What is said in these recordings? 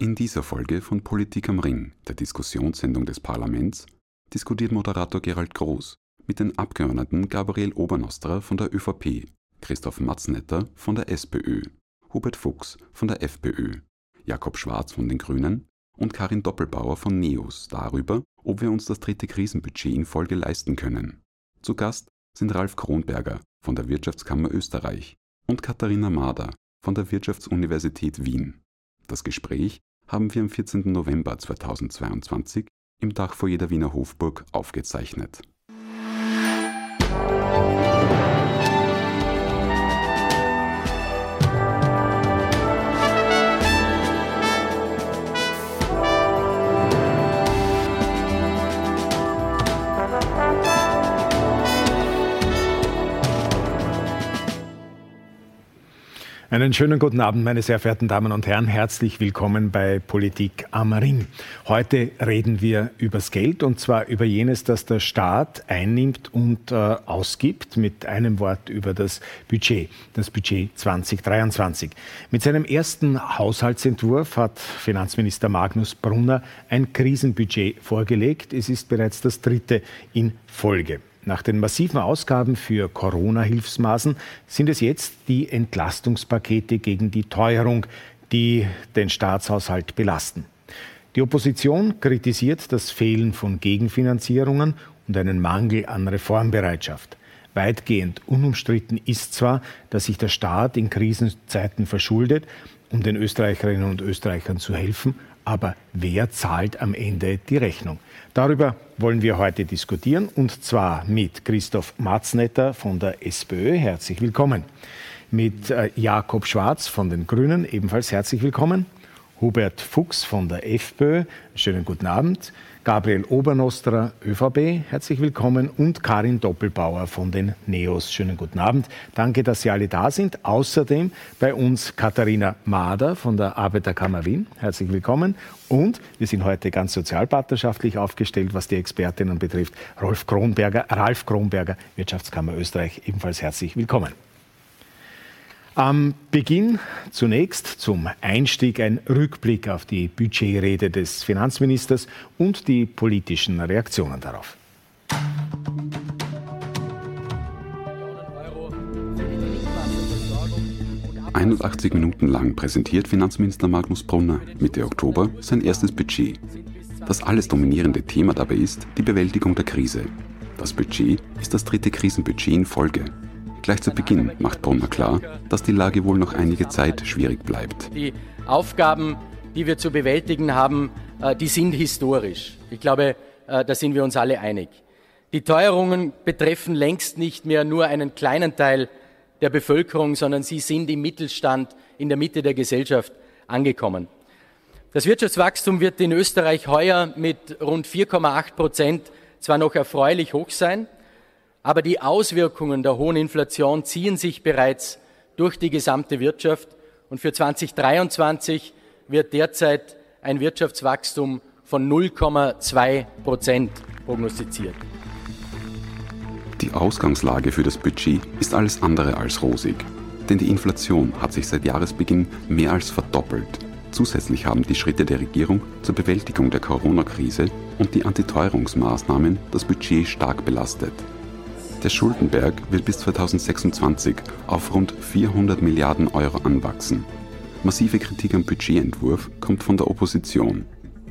In dieser Folge von Politik am Ring, der Diskussionssendung des Parlaments, diskutiert Moderator Gerald Groß mit den Abgeordneten Gabriel Obernostra von der ÖVP, Christoph Matznetter von der SPÖ, Hubert Fuchs von der FPÖ, Jakob Schwarz von den Grünen und Karin Doppelbauer von NEOS darüber, ob wir uns das dritte Krisenbudget in Folge leisten können. Zu Gast sind Ralf Kronberger von der Wirtschaftskammer Österreich und Katharina Mader von der Wirtschaftsuniversität Wien. Das Gespräch haben wir am 14. November 2022 im Dachfoyer der Wiener Hofburg aufgezeichnet. Einen schönen guten Abend, meine sehr verehrten Damen und Herren. Herzlich willkommen bei Politik am Ring. Heute reden wir übers Geld und zwar über jenes, das der Staat einnimmt und äh, ausgibt. Mit einem Wort über das Budget, das Budget 2023. Mit seinem ersten Haushaltsentwurf hat Finanzminister Magnus Brunner ein Krisenbudget vorgelegt. Es ist bereits das dritte in Folge. Nach den massiven Ausgaben für Corona-Hilfsmaßen sind es jetzt die Entlastungspakete gegen die Teuerung, die den Staatshaushalt belasten. Die Opposition kritisiert das Fehlen von Gegenfinanzierungen und einen Mangel an Reformbereitschaft. Weitgehend unumstritten ist zwar, dass sich der Staat in Krisenzeiten verschuldet, um den Österreicherinnen und Österreichern zu helfen, aber wer zahlt am Ende die Rechnung? Darüber wollen wir heute diskutieren und zwar mit Christoph Matznetter von der SPÖ. Herzlich willkommen. Mit äh, Jakob Schwarz von den Grünen ebenfalls herzlich willkommen. Hubert Fuchs von der FPÖ. Schönen guten Abend. Gabriel Obernostra, ÖVP, herzlich willkommen und Karin Doppelbauer von den NEOS. Schönen guten Abend. Danke, dass Sie alle da sind. Außerdem bei uns Katharina Mader von der Arbeiterkammer Wien. Herzlich willkommen. Und wir sind heute ganz sozialpartnerschaftlich aufgestellt, was die Expertinnen betrifft. Rolf Kronberger, Ralf Kronberger, Wirtschaftskammer Österreich, ebenfalls herzlich willkommen. Am Beginn zunächst zum Einstieg ein Rückblick auf die Budgetrede des Finanzministers und die politischen Reaktionen darauf. 81 Minuten lang präsentiert Finanzminister Magnus Brunner Mitte Oktober sein erstes Budget. Das alles dominierende Thema dabei ist die Bewältigung der Krise. Das Budget ist das dritte Krisenbudget in Folge Gleich zu Beginn macht Brunner klar, dass die Lage wohl noch einige Zeit schwierig bleibt. Die Aufgaben, die wir zu bewältigen haben, äh, die sind historisch. Ich glaube, äh, da sind wir uns alle einig. Die Teuerungen betreffen längst nicht mehr nur einen kleinen Teil der Bevölkerung, sondern sie sind im Mittelstand, in der Mitte der Gesellschaft angekommen. Das Wirtschaftswachstum wird in Österreich heuer mit rund 4,8 Prozent zwar noch erfreulich hoch sein, aber die Auswirkungen der hohen Inflation ziehen sich bereits durch die gesamte Wirtschaft. Und für 2023 wird derzeit ein Wirtschaftswachstum von 0,2 Prozent prognostiziert. Die Ausgangslage für das Budget ist alles andere als rosig. Denn die Inflation hat sich seit Jahresbeginn mehr als verdoppelt. Zusätzlich haben die Schritte der Regierung zur Bewältigung der Corona-Krise und die Antiteuerungsmaßnahmen das Budget stark belastet. Der Schuldenberg wird bis 2026 auf rund 400 Milliarden Euro anwachsen. Massive Kritik am Budgetentwurf kommt von der Opposition.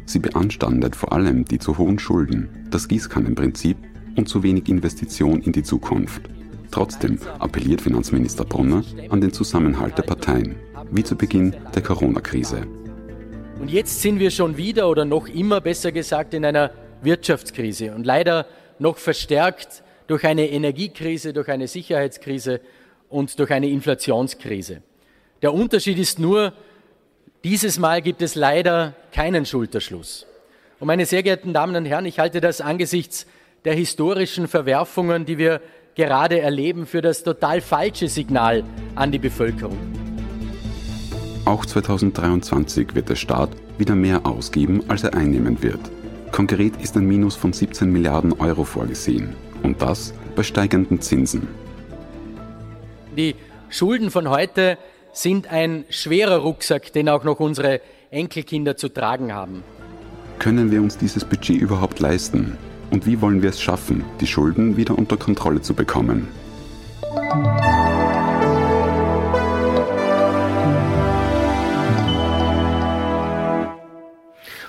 Sie beanstandet vor allem die zu hohen Schulden, das Gießkannenprinzip und zu wenig Investition in die Zukunft. Trotzdem appelliert Finanzminister Brunner an den Zusammenhalt der Parteien, wie zu Beginn der Corona-Krise. Und jetzt sind wir schon wieder oder noch immer besser gesagt in einer Wirtschaftskrise und leider noch verstärkt durch eine Energiekrise, durch eine Sicherheitskrise und durch eine Inflationskrise. Der Unterschied ist nur, dieses Mal gibt es leider keinen Schulterschluss. Und meine sehr geehrten Damen und Herren, ich halte das angesichts der historischen Verwerfungen, die wir gerade erleben, für das total falsche Signal an die Bevölkerung. Auch 2023 wird der Staat wieder mehr ausgeben, als er einnehmen wird. Konkret ist ein Minus von 17 Milliarden Euro vorgesehen. Und das bei steigenden Zinsen. Die Schulden von heute sind ein schwerer Rucksack, den auch noch unsere Enkelkinder zu tragen haben. Können wir uns dieses Budget überhaupt leisten? Und wie wollen wir es schaffen, die Schulden wieder unter Kontrolle zu bekommen?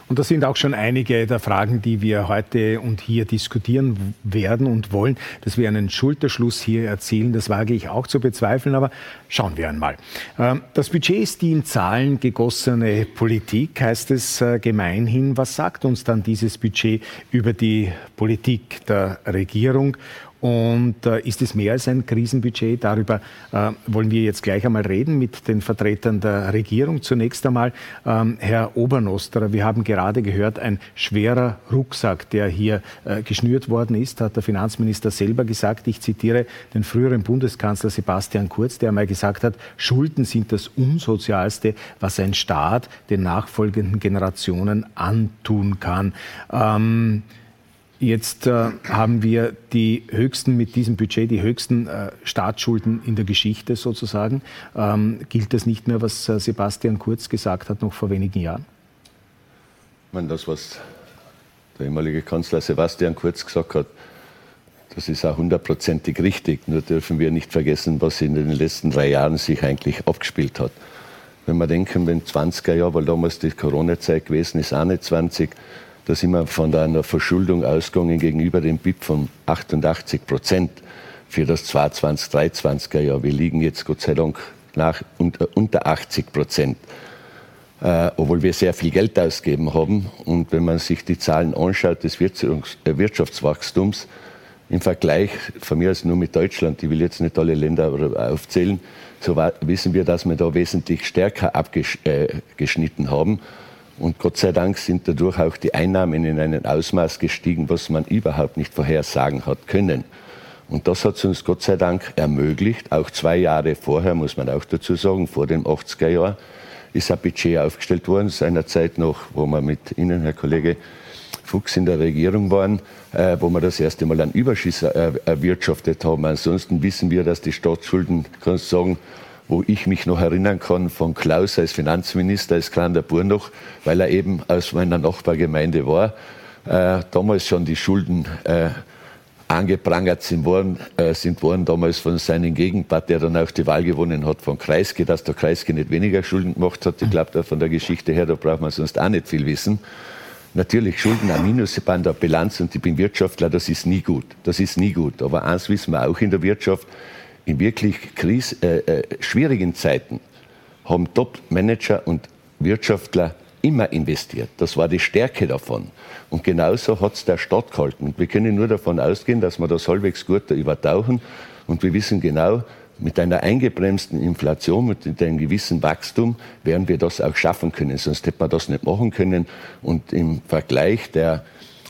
Und das sind auch schon einige der Fragen, die wir heute und hier diskutieren werden und wollen. Dass wir einen Schulterschluss hier erzielen, das wage ich auch zu bezweifeln, aber schauen wir einmal. Ähm, das Budget ist die in Zahlen gegossene Politik, heißt es äh, gemeinhin. Was sagt uns dann dieses Budget über die Politik der Regierung und äh, ist es mehr als ein Krisenbudget? Darüber äh, wollen wir jetzt gleich einmal reden mit den Vertretern der Regierung. Zunächst einmal ähm, Herr Obernosterer. Wir haben gerade gehört, ein schwerer Rucksack, der hier äh, geschnürt worden ist, hat der Finanzminister selber gesagt. Ich zitiere den früheren Bundeskanzler Sebastian Kurz, der einmal gesagt hat, Schulden sind das Unsozialste, was ein Staat den nachfolgenden Generationen antun kann. Ähm, Jetzt äh, haben wir die höchsten mit diesem Budget, die höchsten äh, Staatsschulden in der Geschichte sozusagen. Ähm, gilt das nicht mehr, was äh, Sebastian Kurz gesagt hat, noch vor wenigen Jahren? Ich meine, das, was der ehemalige Kanzler Sebastian Kurz gesagt hat, das ist auch hundertprozentig richtig. Nur dürfen wir nicht vergessen, was in den letzten drei Jahren sich eigentlich abgespielt hat. Wenn wir denken, wenn 20er Jahre, weil damals die Corona-Zeit gewesen ist, auch nicht 20, da sind wir von einer Verschuldung ausgegangen gegenüber dem BIP von 88 Prozent für das 2020, 2023er Jahr. Wir liegen jetzt Gott sei Dank nach unter, unter 80 Prozent, äh, obwohl wir sehr viel Geld ausgeben haben. Und wenn man sich die Zahlen anschaut des äh, Wirtschaftswachstums im Vergleich von mir aus nur mit Deutschland, ich will jetzt nicht alle Länder aufzählen, so wissen wir, dass wir da wesentlich stärker abgeschnitten äh, haben. Und Gott sei Dank sind dadurch auch die Einnahmen in ein Ausmaß gestiegen, was man überhaupt nicht vorhersagen hat können. Und das hat es uns Gott sei Dank ermöglicht. Auch zwei Jahre vorher, muss man auch dazu sagen, vor dem 80er Jahr, ist ein Budget aufgestellt worden, seinerzeit noch, wo wir mit Ihnen, Herr Kollege Fuchs, in der Regierung waren, äh, wo wir das erste Mal einen Überschuss erwirtschaftet haben. Ansonsten wissen wir, dass die Staatsschulden, kannst du sagen, wo ich mich noch erinnern kann von Klaus als Finanzminister, als kleiner Bur noch, weil er eben aus meiner Nachbargemeinde war, äh, damals schon die Schulden äh, angeprangert sind worden, äh, sind worden damals von seinem Gegenpart, der dann auch die Wahl gewonnen hat, von Kreisky, dass der Kreisky nicht weniger Schulden gemacht hat. Ich glaube, von der Geschichte her, da braucht man sonst auch nicht viel wissen. Natürlich Schulden am Minus bei der Bilanz und ich bin Wirtschaftler, das ist nie gut. Das ist nie gut. Aber eins wissen wir auch in der Wirtschaft, in wirklich Krise, äh, äh, schwierigen Zeiten haben Top-Manager und Wirtschaftler immer investiert. Das war die Stärke davon. Und genauso hat es der Staat gehalten. Wir können nur davon ausgehen, dass wir das halbwegs gut übertauchen. Und wir wissen genau, mit einer eingebremsten Inflation, mit einem gewissen Wachstum werden wir das auch schaffen können. Sonst hätte man das nicht machen können. Und im Vergleich der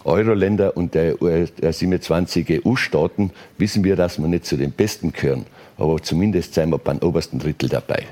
Euro-Länder und der, der 27 EU-Staaten wissen wir, dass wir nicht zu den Besten gehören. Aber zumindest sind wir beim obersten Drittel dabei.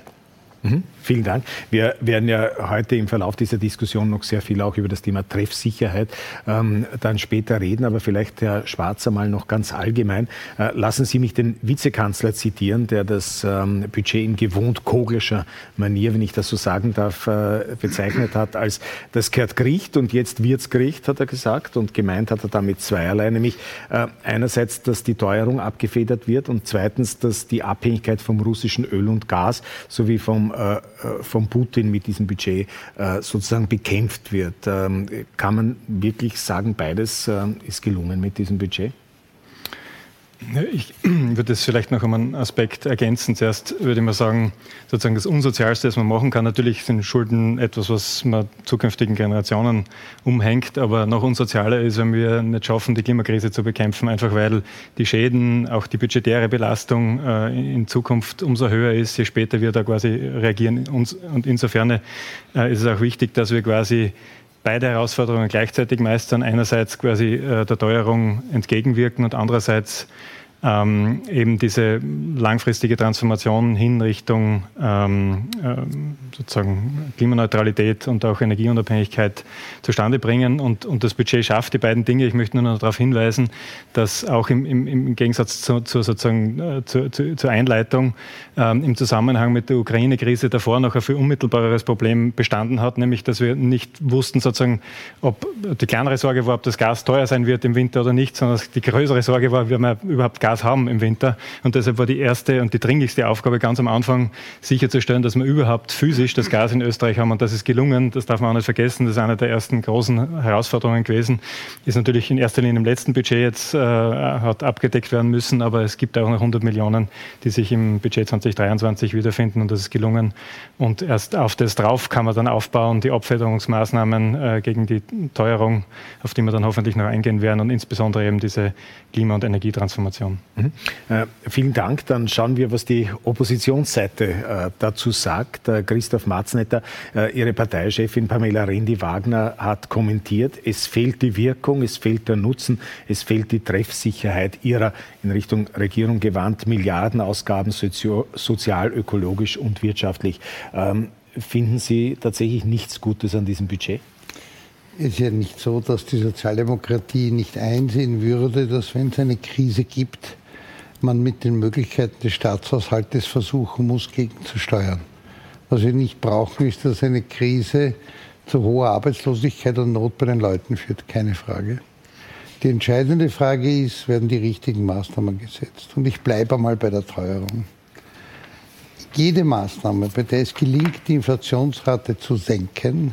Mhm. Vielen Dank. Wir werden ja heute im Verlauf dieser Diskussion noch sehr viel auch über das Thema Treffsicherheit ähm, dann später reden, aber vielleicht Herr Schwarzer mal noch ganz allgemein. Äh, lassen Sie mich den Vizekanzler zitieren, der das ähm, Budget in gewohnt koglischer Manier, wenn ich das so sagen darf, äh, bezeichnet hat als das kehrt Gericht und jetzt wird's Gericht, hat er gesagt und gemeint hat er damit zweierlei, nämlich äh, einerseits, dass die Teuerung abgefedert wird und zweitens, dass die Abhängigkeit vom russischen Öl und Gas sowie vom äh, von Putin mit diesem Budget äh, sozusagen bekämpft wird. Ähm, kann man wirklich sagen, beides äh, ist gelungen mit diesem Budget? Ich würde es vielleicht noch um einen Aspekt ergänzen. Zuerst würde ich mal sagen, sozusagen das Unsozialste, was man machen kann. Natürlich sind Schulden etwas, was man zukünftigen Generationen umhängt, aber noch unsozialer ist, wenn wir nicht schaffen, die Klimakrise zu bekämpfen, einfach weil die Schäden, auch die budgetäre Belastung äh, in Zukunft umso höher ist, je später wir da quasi reagieren. Und insofern äh, ist es auch wichtig, dass wir quasi beide Herausforderungen gleichzeitig meistern. Einerseits quasi äh, der Teuerung entgegenwirken und andererseits ähm, eben diese langfristige Transformation hin Richtung ähm, ähm, sozusagen Klimaneutralität und auch Energieunabhängigkeit zustande bringen. Und, und das Budget schafft die beiden Dinge. Ich möchte nur noch darauf hinweisen, dass auch im, im, im Gegensatz zu, zu sozusagen, äh, zu, zu, zur Einleitung ähm, im Zusammenhang mit der Ukraine-Krise davor noch ein viel unmittelbareres Problem bestanden hat, nämlich dass wir nicht wussten, sozusagen, ob die kleinere Sorge war, ob das Gas teuer sein wird im Winter oder nicht, sondern die größere Sorge war, wie wir überhaupt Gas haben im Winter. Und deshalb war die erste und die dringlichste Aufgabe ganz am Anfang sicherzustellen, dass wir überhaupt physisch das Gas in Österreich haben. Und das ist gelungen. Das darf man auch nicht vergessen. Das ist eine der ersten großen Herausforderungen gewesen. Ist natürlich in erster Linie im letzten Budget jetzt äh, hat abgedeckt werden müssen. Aber es gibt auch noch 100 Millionen, die sich im Budget 2023 wiederfinden. Und das ist gelungen. Und erst auf das drauf kann man dann aufbauen, die Abfederungsmaßnahmen äh, gegen die Teuerung, auf die wir dann hoffentlich noch eingehen werden und insbesondere eben diese Klima- und Energietransformation. Mhm. Äh, vielen Dank. Dann schauen wir, was die Oppositionsseite äh, dazu sagt. Äh, Christoph Marznetter, äh, Ihre Parteichefin Pamela Rendi-Wagner hat kommentiert, es fehlt die Wirkung, es fehlt der Nutzen, es fehlt die Treffsicherheit ihrer in Richtung Regierung gewandt Milliardenausgaben sozio sozial, ökologisch und wirtschaftlich. Ähm, finden Sie tatsächlich nichts Gutes an diesem Budget? Es ist ja nicht so, dass die Sozialdemokratie nicht einsehen würde, dass wenn es eine Krise gibt, man mit den Möglichkeiten des Staatshaushaltes versuchen muss, gegenzusteuern. Was wir nicht brauchen, ist, dass eine Krise zu hoher Arbeitslosigkeit und Not bei den Leuten führt. Keine Frage. Die entscheidende Frage ist, werden die richtigen Maßnahmen gesetzt? Und ich bleibe einmal bei der Teuerung. Jede Maßnahme, bei der es gelingt, die Inflationsrate zu senken,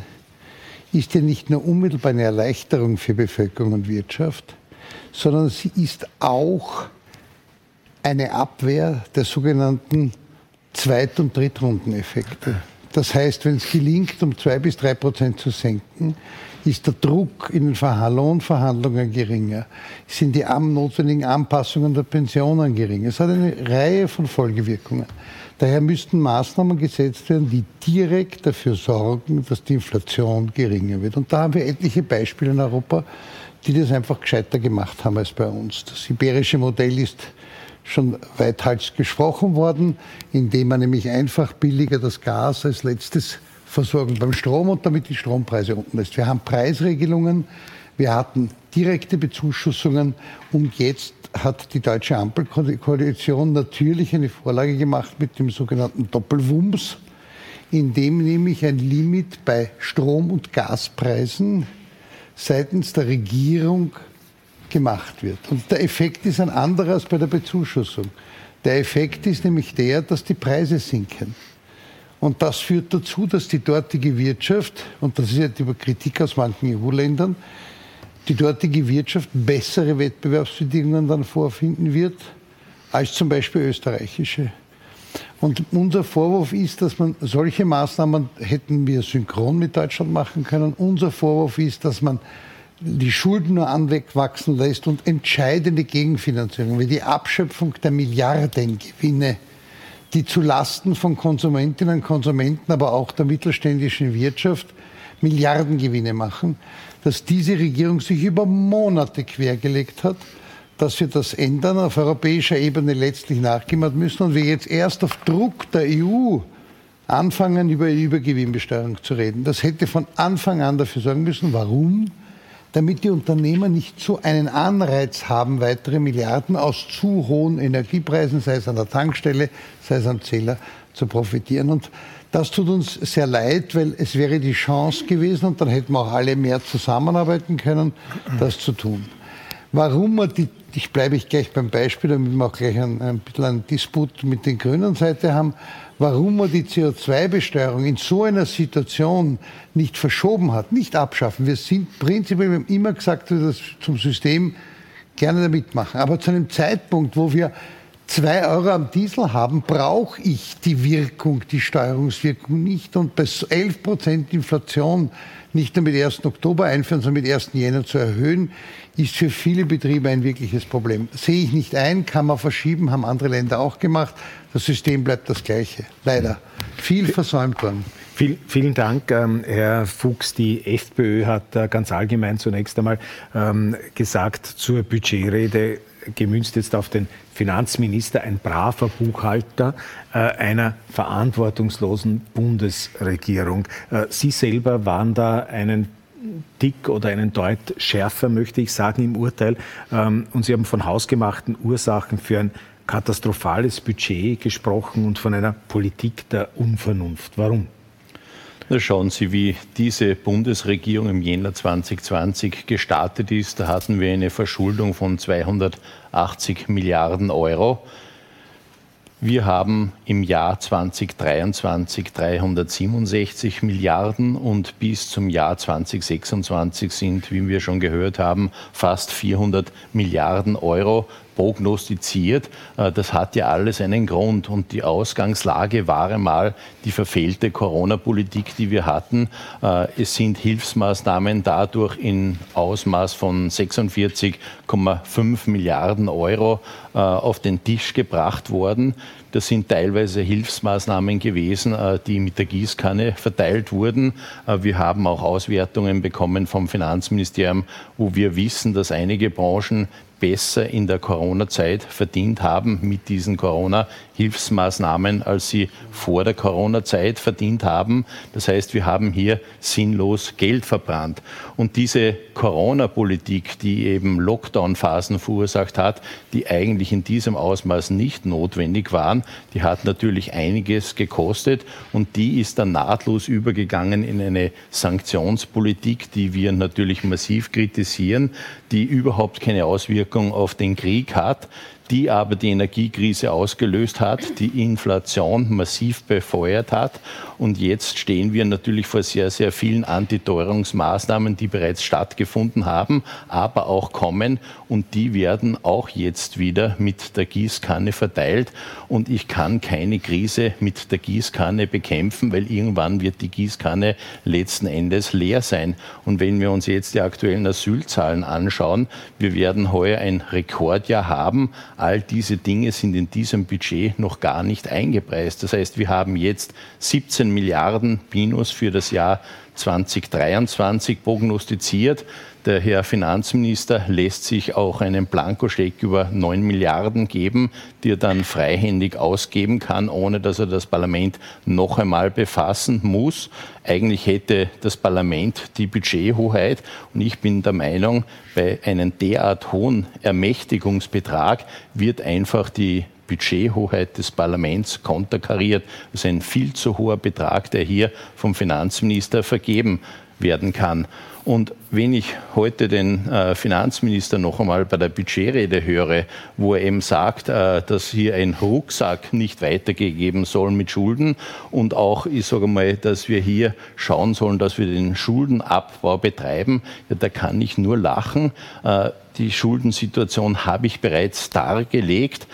ist ja nicht nur unmittelbar eine Erleichterung für Bevölkerung und Wirtschaft, sondern sie ist auch eine Abwehr der sogenannten Zweit- und Drittrundeneffekte. Das heißt, wenn es gelingt, um zwei bis drei Prozent zu senken, ist der Druck in den Lohnverhandlungen geringer, sind die notwendigen Anpassungen der Pensionen geringer. Es hat eine Reihe von Folgewirkungen. Daher müssten Maßnahmen gesetzt werden, die direkt dafür sorgen, dass die Inflation geringer wird. Und da haben wir etliche Beispiele in Europa, die das einfach gescheiter gemacht haben als bei uns. Das iberische Modell ist schon weithals gesprochen worden, indem man nämlich einfach billiger das Gas als letztes versorgen beim Strom und damit die Strompreise unten lässt. Wir haben Preisregelungen, wir hatten direkte Bezuschussungen und jetzt hat die deutsche Ampelkoalition natürlich eine Vorlage gemacht mit dem sogenannten Doppelwumms, in dem nämlich ein Limit bei Strom- und Gaspreisen seitens der Regierung gemacht wird. Und der Effekt ist ein anderer als bei der Bezuschussung. Der Effekt ist nämlich der, dass die Preise sinken. Und das führt dazu, dass die dortige Wirtschaft, und das ist ja die Kritik aus manchen EU-Ländern, die dortige Wirtschaft bessere Wettbewerbsbedingungen dann vorfinden wird als zum Beispiel österreichische. Und unser Vorwurf ist, dass man solche Maßnahmen hätten wir synchron mit Deutschland machen können. Unser Vorwurf ist, dass man die Schulden nur anwachsen lässt und entscheidende Gegenfinanzierung, wie die Abschöpfung der Milliardengewinne, die zu Lasten von Konsumentinnen und Konsumenten, aber auch der mittelständischen Wirtschaft Milliardengewinne machen, dass diese Regierung sich über Monate quergelegt hat, dass wir das ändern, auf europäischer Ebene letztlich nachgeben müssen und wir jetzt erst auf Druck der EU anfangen, über Übergewinnbesteuerung zu reden. Das hätte von Anfang an dafür sorgen müssen. Warum? Damit die Unternehmer nicht so einen Anreiz haben, weitere Milliarden aus zu hohen Energiepreisen, sei es an der Tankstelle, sei es am Zähler, zu profitieren. Und das tut uns sehr leid, weil es wäre die Chance gewesen und dann hätten wir auch alle mehr zusammenarbeiten können, das zu tun. Warum wir die, ich bleibe ich gleich beim Beispiel, damit wir auch gleich ein, ein bisschen einen Disput mit den grünen Seite haben, warum man die CO2-Besteuerung in so einer Situation nicht verschoben hat, nicht abschaffen. Wir sind prinzipiell, wir haben immer gesagt, dass wir das zum System gerne damit machen. Aber zu einem Zeitpunkt, wo wir zwei Euro am Diesel haben, brauche ich die Wirkung, die Steuerungswirkung nicht. Und bei 11 Prozent Inflation nicht nur mit 1. Oktober einführen, sondern mit 1. Jänner zu erhöhen, ist für viele Betriebe ein wirkliches Problem. Sehe ich nicht ein, kann man verschieben, haben andere Länder auch gemacht. Das System bleibt das gleiche. Leider. Viel versäumt worden. Viel, vielen Dank, ähm, Herr Fuchs. Die FPÖ hat äh, ganz allgemein zunächst einmal ähm, gesagt zur Budgetrede, gemünzt jetzt auf den Finanzminister, ein braver Buchhalter äh, einer verantwortungslosen Bundesregierung. Äh, Sie selber waren da einen Tick oder einen Deut schärfer, möchte ich sagen, im Urteil. Ähm, und Sie haben von hausgemachten Ursachen für ein katastrophales Budget gesprochen und von einer Politik der Unvernunft. Warum? Da schauen Sie, wie diese Bundesregierung im Jänner 2020 gestartet ist. Da hatten wir eine Verschuldung von 280 Milliarden Euro. Wir haben im Jahr 2023 367 Milliarden und bis zum Jahr 2026 sind, wie wir schon gehört haben, fast 400 Milliarden Euro prognostiziert. Äh, das hat ja alles einen Grund. Und die Ausgangslage war einmal die verfehlte Corona-Politik, die wir hatten. Äh, es sind Hilfsmaßnahmen dadurch in Ausmaß von 46,5 Milliarden Euro äh, auf den Tisch gebracht worden. Das sind teilweise Hilfsmaßnahmen gewesen, die mit der Gießkanne verteilt wurden. Wir haben auch Auswertungen bekommen vom Finanzministerium, wo wir wissen, dass einige Branchen besser in der Corona-Zeit verdient haben mit diesen Corona-Hilfsmaßnahmen, als sie vor der Corona-Zeit verdient haben. Das heißt, wir haben hier sinnlos Geld verbrannt. Und diese Corona-Politik, die eben Lockdown-Phasen verursacht hat, die eigentlich in diesem Ausmaß nicht notwendig waren, die hat natürlich einiges gekostet und die ist dann nahtlos übergegangen in eine Sanktionspolitik, die wir natürlich massiv kritisieren, die überhaupt keine Auswirkung auf den Krieg hat, die aber die Energiekrise ausgelöst hat, die Inflation massiv befeuert hat. Und jetzt stehen wir natürlich vor sehr, sehr vielen Antiteuerungsmaßnahmen, die bereits stattgefunden haben, aber auch kommen. Und die werden auch jetzt wieder mit der Gießkanne verteilt. Und ich kann keine Krise mit der Gießkanne bekämpfen, weil irgendwann wird die Gießkanne letzten Endes leer sein. Und wenn wir uns jetzt die aktuellen Asylzahlen anschauen, wir werden heuer ein Rekordjahr haben. All diese Dinge sind in diesem Budget noch gar nicht eingepreist. Das heißt, wir haben jetzt 17 Milliarden Minus für das Jahr 2023 prognostiziert. Der Herr Finanzminister lässt sich auch einen Blankoscheck über 9 Milliarden geben, die er dann freihändig ausgeben kann, ohne dass er das Parlament noch einmal befassen muss. Eigentlich hätte das Parlament die Budgethoheit und ich bin der Meinung, bei einem derart hohen Ermächtigungsbetrag wird einfach die Budgethoheit des Parlaments konterkariert. Das ist ein viel zu hoher Betrag, der hier vom Finanzminister vergeben werden kann. Und wenn ich heute den äh, Finanzminister noch einmal bei der Budgetrede höre, wo er eben sagt, äh, dass hier ein Rucksack nicht weitergegeben soll mit Schulden und auch, ich sage mal, dass wir hier schauen sollen, dass wir den Schuldenabbau betreiben, ja, da kann ich nur lachen. Äh, die Schuldensituation habe ich bereits dargelegt.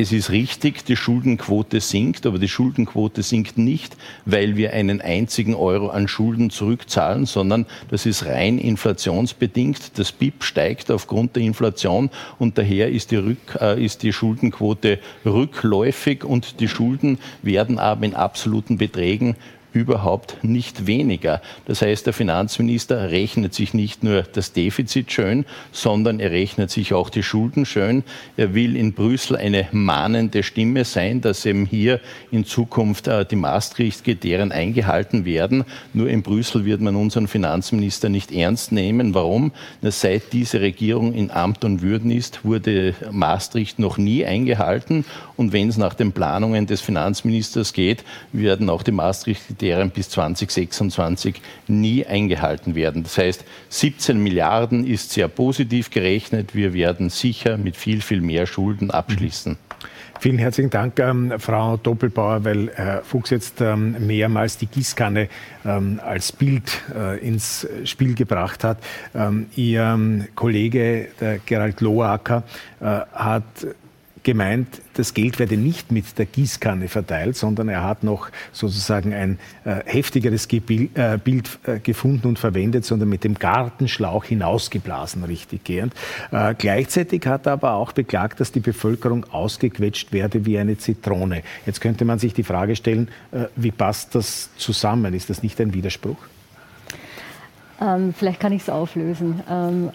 Es ist richtig, die Schuldenquote sinkt, aber die Schuldenquote sinkt nicht, weil wir einen einzigen Euro an Schulden zurückzahlen, sondern das ist rein inflationsbedingt. Das BIP steigt aufgrund der Inflation und daher ist die, Rück, äh, ist die Schuldenquote rückläufig und die Schulden werden aber in absoluten Beträgen überhaupt nicht weniger. Das heißt, der Finanzminister rechnet sich nicht nur das Defizit schön, sondern er rechnet sich auch die Schulden schön. Er will in Brüssel eine mahnende Stimme sein, dass eben hier in Zukunft äh, die Maastricht-Kriterien eingehalten werden. Nur in Brüssel wird man unseren Finanzminister nicht ernst nehmen. Warum? Seit diese Regierung in Amt und Würden ist, wurde Maastricht noch nie eingehalten. Und wenn es nach den Planungen des Finanzministers geht, werden auch die Maastricht-Kriterien deren bis 2026 nie eingehalten werden. Das heißt, 17 Milliarden ist sehr positiv gerechnet. Wir werden sicher mit viel, viel mehr Schulden abschließen. Vielen herzlichen Dank, ähm, Frau Doppelbauer, weil Herr Fuchs jetzt ähm, mehrmals die Gießkanne ähm, als Bild äh, ins Spiel gebracht hat. Ähm, Ihr ähm, Kollege, der Gerald Loacker, äh, hat gemeint, das Geld werde nicht mit der Gießkanne verteilt, sondern er hat noch sozusagen ein äh, heftigeres Gebil äh, Bild äh, gefunden und verwendet, sondern mit dem Gartenschlauch hinausgeblasen, richtig gehend. Äh, gleichzeitig hat er aber auch beklagt, dass die Bevölkerung ausgequetscht werde wie eine Zitrone. Jetzt könnte man sich die Frage stellen, äh, wie passt das zusammen? Ist das nicht ein Widerspruch? Ähm, vielleicht kann ich es auflösen. Ähm,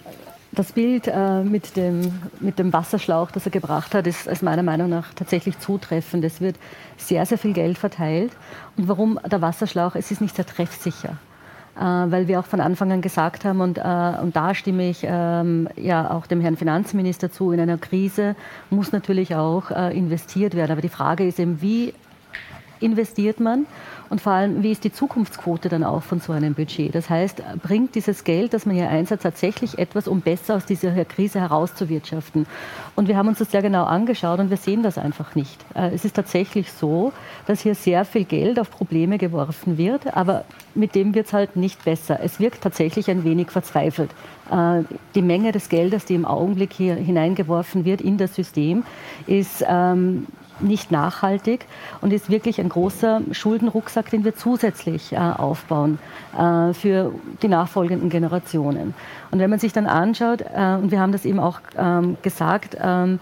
Das Bild äh, mit, dem, mit dem Wasserschlauch, das er gebracht hat, ist, ist meiner Meinung nach tatsächlich zutreffend. Es wird sehr, sehr viel Geld verteilt. Und warum der Wasserschlauch? Es ist nicht sehr treffsicher. Äh, weil wir auch von Anfang an gesagt haben, und, äh, und da stimme ich ähm, ja auch dem Herrn Finanzminister zu, in einer Krise muss natürlich auch äh, investiert werden. Aber die Frage ist eben, wie investiert man? Und vor allem, wie ist die Zukunftsquote dann auch von so einem Budget? Das heißt, bringt dieses Geld, das man hier einsetzt, tatsächlich etwas, um besser aus dieser Krise herauszuwirtschaften? Und wir haben uns das sehr genau angeschaut und wir sehen das einfach nicht. Äh, es ist tatsächlich so, dass hier sehr viel Geld auf Probleme geworfen wird, aber mit dem wird es halt nicht besser. Es wirkt tatsächlich ein wenig verzweifelt. Äh, die Menge des Geldes, die im Augenblick hier hineingeworfen wird in das System, ist ähm, nicht nachhaltig und ist wirklich ein großer Schuldenrucksack, den wir zusätzlich äh, aufbauen äh, für die nachfolgenden Generationen. Und wenn man sich dann anschaut, äh, und wir haben das eben auch ähm, gesagt, ähm,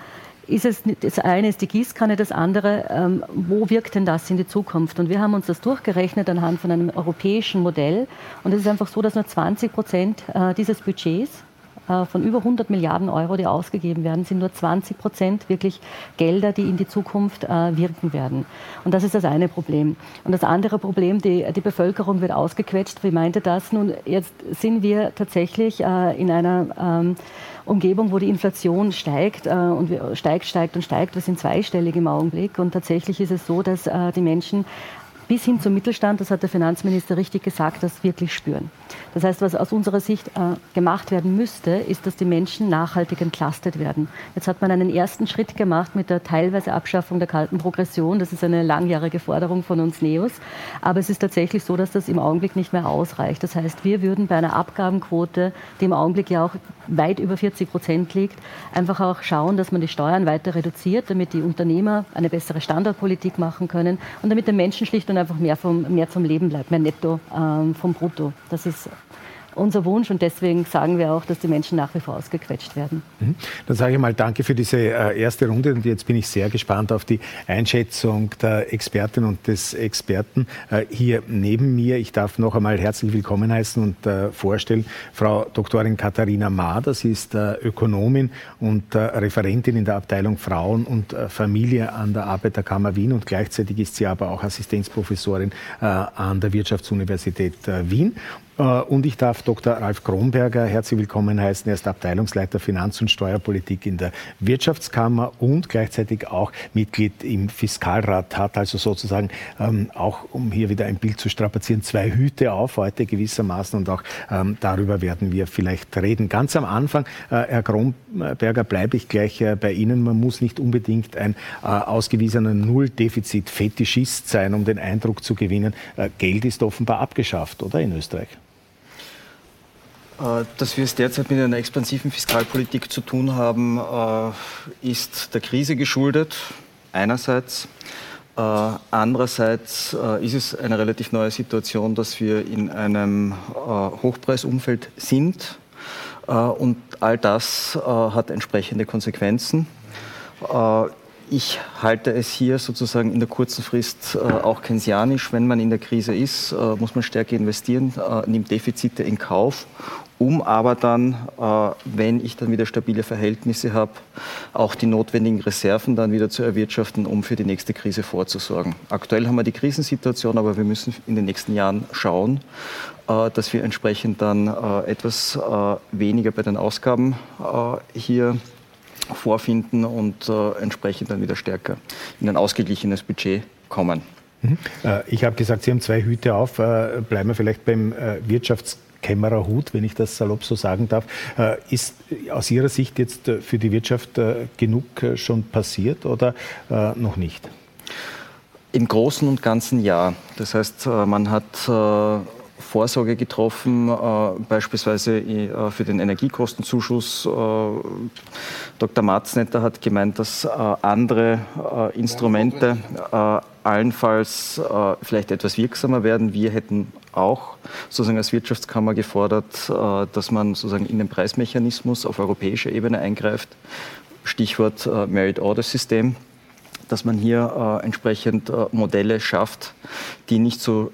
ist es, das eine ist die Gießkanne, das andere, ähm, wo wirkt denn das in die Zukunft? Und wir haben uns das durchgerechnet anhand von einem europäischen Modell. Und es ist einfach so, dass nur 20 Prozent äh, dieses Budgets von über 100 Milliarden Euro, die ausgegeben werden, sind nur 20 Prozent wirklich Gelder, die in die Zukunft äh, wirken werden. Und das ist das eine Problem. Und das andere Problem, die, die Bevölkerung wird ausgequetscht. Wie meinte das? Nun, jetzt sind wir tatsächlich äh, in einer ähm, Umgebung, wo die Inflation steigt und steigt, steigt und steigt. Wir sind zweistellig im Augenblick. Und tatsächlich ist es so, dass die Menschen bis hin zum Mittelstand, das hat der Finanzminister richtig gesagt, das wirklich spüren. Das heißt, was aus unserer Sicht äh, gemacht werden müsste, ist, dass die Menschen nachhaltig entlastet werden. Jetzt hat man einen ersten Schritt gemacht mit der teilweise Abschaffung der kalten Progression. Das ist eine langjährige Forderung von uns Neos. Aber es ist tatsächlich so, dass das im Augenblick nicht mehr ausreicht. Das heißt, wir würden bei einer Abgabenquote, die im Augenblick ja auch weit über 40 Prozent liegt, einfach auch schauen, dass man die Steuern weiter reduziert, damit die Unternehmer eine bessere Standardpolitik machen können und damit der Menschen schlicht und einfach mehr vom, mehr vom Leben bleibt, mehr netto ähm, vom Brutto. Das ist unser Wunsch und deswegen sagen wir auch, dass die Menschen nach wie vor ausgequetscht werden. Mhm. Dann sage ich mal danke für diese äh, erste Runde und jetzt bin ich sehr gespannt auf die Einschätzung der Expertin und des Experten äh, hier neben mir. Ich darf noch einmal herzlich willkommen heißen und äh, vorstellen Frau Doktorin Katharina Mader. Sie ist Ökonomin und Referentin in der Abteilung Frauen und Familie an der Arbeiterkammer Wien und gleichzeitig ist sie aber auch Assistenzprofessorin an der Wirtschaftsuniversität Wien. Äh, und ich darf Dr. Ralf Kronberger herzlich willkommen heißen. Er ist Abteilungsleiter Finanz- und Steuerpolitik in der Wirtschaftskammer und gleichzeitig auch Mitglied im Fiskalrat, hat also sozusagen ähm, auch, um hier wieder ein Bild zu strapazieren, zwei Hüte auf heute gewissermaßen und auch ähm, darüber werden wir vielleicht reden. Ganz am Anfang, äh, Herr Kronberger, bleibe ich gleich äh, bei Ihnen. Man muss nicht unbedingt ein äh, ausgewiesener Nulldefizit-Fetischist sein, um den Eindruck zu gewinnen, äh, Geld ist offenbar abgeschafft, oder in Österreich? Äh, dass wir es derzeit mit einer expansiven Fiskalpolitik zu tun haben, äh, ist der Krise geschuldet, einerseits. Äh, andererseits ist es eine relativ neue Situation, dass wir in einem Hochpreisumfeld sind. Und all das hat entsprechende Konsequenzen. Ich halte es hier sozusagen in der kurzen Frist auch keynesianisch. Wenn man in der Krise ist, muss man stärker investieren, nimmt Defizite in Kauf um aber dann, äh, wenn ich dann wieder stabile Verhältnisse habe, auch die notwendigen Reserven dann wieder zu erwirtschaften, um für die nächste Krise vorzusorgen. Aktuell haben wir die Krisensituation, aber wir müssen in den nächsten Jahren schauen, äh, dass wir entsprechend dann äh, etwas weniger bei den Ausgaben hier vorfinden und entsprechend dann wieder stärker in ein ausgeglichenes Budget kommen. Mhm. Ich habe gesagt, Sie haben zwei Hüte auf. Bleiben wir vielleicht beim Wirtschafts Kämmererhut, wenn ich das salopp so sagen darf. Äh, ist aus Ihrer Sicht jetzt äh, für die Wirtschaft äh, genug schon passiert oder noch nicht? Im Großen und Ganzen ja. Das heißt, man hat Vorsorge getroffen, äh, beispielsweise äh, für den Energiekostenzuschuss. Äh, Dr. Matznetter hat gemeint, dass andere Instrumente allenfalls vielleicht etwas wirksamer werden. Wir hätten auch sozusagen als Wirtschaftskammer gefordert, dass man sozusagen in den Preismechanismus auf europäischer Ebene eingreift. Stichwort Merit-Order-System dass man hier äh, entsprechend äh, Modelle schafft, die nicht so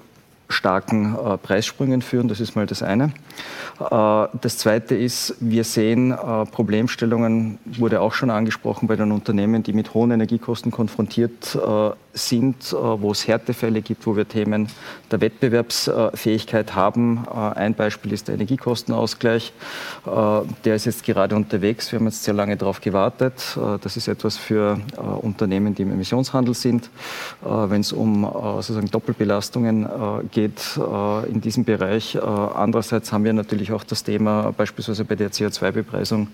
starken äh, Preissprüngen führen. Das ist mal das eine. Äh, das zweite ist, wir sehen äh, Problemstellungen, wurde auch schon angesprochen bei den Unternehmen, die mit hohen Energiekosten konfrontiert äh, sind, wo es Härtefälle gibt, wo wir Themen der Wettbewerbsfähigkeit haben. Ein Beispiel ist der Energiekostenausgleich. Der ist jetzt gerade unterwegs. Wir haben jetzt sehr lange darauf gewartet. Das ist etwas für Unternehmen, die im Emissionshandel sind. Wenn es um sozusagen Doppelbelastungen geht in diesem Bereich. Andererseits haben wir natürlich auch das Thema beispielsweise bei der CO2-Bepreisung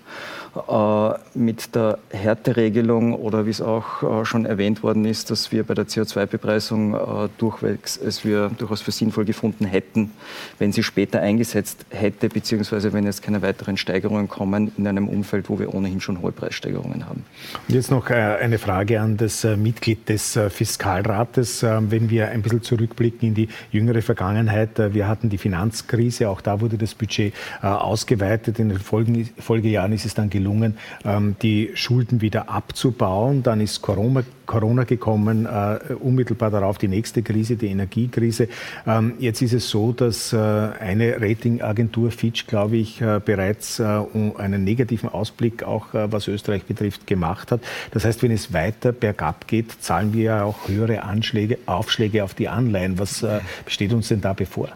äh, mit der Härteregelung oder wie es auch äh, schon erwähnt worden ist, dass wir bei der CO2-Bepreisung äh, durchwegs es wir durchaus für sinnvoll gefunden hätten, wenn sie später eingesetzt hätte, beziehungsweise wenn jetzt keine weiteren Steigerungen kommen in einem Umfeld, wo wir ohnehin schon hohe Preissteigerungen haben. Und jetzt noch eine Frage an das Mitglied des Fiskalrates. Wenn wir ein bisschen zurückblicken in die jüngere Vergangenheit, wir hatten die Finanzkrise, auch da wurde das Budget ausgeweitet. In den Folgejahren ist es dann gelungen, ähm, die Schulden wieder abzubauen. Dann ist Corona, Corona gekommen, äh, unmittelbar darauf die nächste Krise, die Energiekrise. Ähm, jetzt ist es so, dass äh, eine Ratingagentur, Fitch, glaube ich, äh, bereits einen negativen Ausblick auch was Österreich betrifft gemacht hat. Das heißt, wenn es weiter bergab geht, zahlen wir ja auch höhere Anschläge, Aufschläge auf die Anleihen. Was steht uns denn da bevor?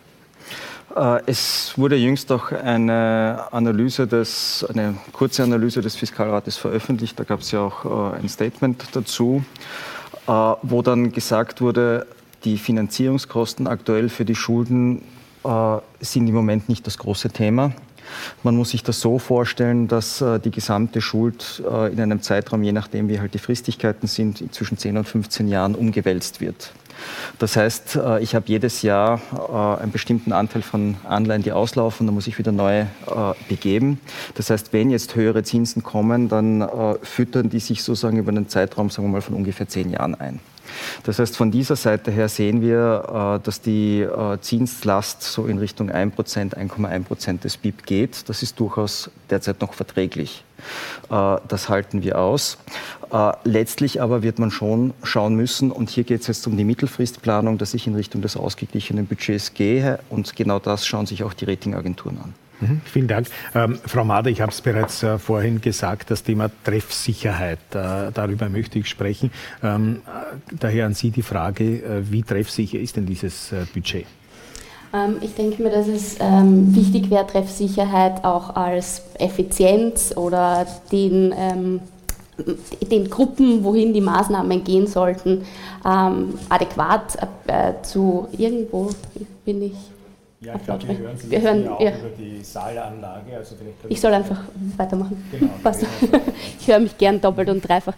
Äh, es wurde jüngst auch eine Analyse des, eine kurze Analyse des Fiskalrates veröffentlicht. Da gab es ja auch äh, ein Statement dazu, äh, wo dann gesagt wurde, die Finanzierungskosten aktuell für die Schulden sind im Moment nicht das große Thema. Man muss sich das so vorstellen, dass die gesamte Schuld in einem Zeitraum, je nachdem wie halt die Fristigkeiten sind, zwischen 10 und 15 Jahren umgewälzt wird. Das heißt, äh, ich habe jedes Jahr äh, einen bestimmten Anteil von Anleihen, die auslaufen, da muss ich wieder neue äh, begeben. Das heißt, wenn jetzt höhere Zinsen kommen, dann füttern die sich sozusagen über einen Zeitraum, sagen wir mal, von ungefähr zehn Jahren ein. Das heißt, von dieser Seite her sehen wir, dass die Zinslast so in Richtung 1%, 1,1% des BIP geht. Das ist durchaus derzeit noch verträglich. Das halten wir aus. Äh, letztlich aber wird man schon schauen müssen, und hier geht es jetzt um die Mittelfristplanung, dass ich in Richtung des ausgeglichenen Budgets gehe. Und genau das schauen sich auch die Ratingagenturen an. Mhm, vielen Dank. Ähm, Frau Mader, ich habe es bereits äh, vorhin gesagt, das Thema Treffsicherheit, äh, darüber möchte ich sprechen. Ähm, äh, daher an Sie die Frage, äh, wie treffsicher ist denn dieses äh, Budget? Ähm, ich denke mir, dass es ähm, wichtig wäre, Treffsicherheit auch als Effizienz oder den ähm, den Gruppen, wohin die Maßnahmen gehen sollten, ähm, adäquat äh, zu irgendwo bin ich. Ja, ich glaube, wir hören Sie wir hören, ja auch ja. über die Saalanlage. Also ich soll einfach weitermachen. Genau, ich höre mich gern doppelt und dreifach.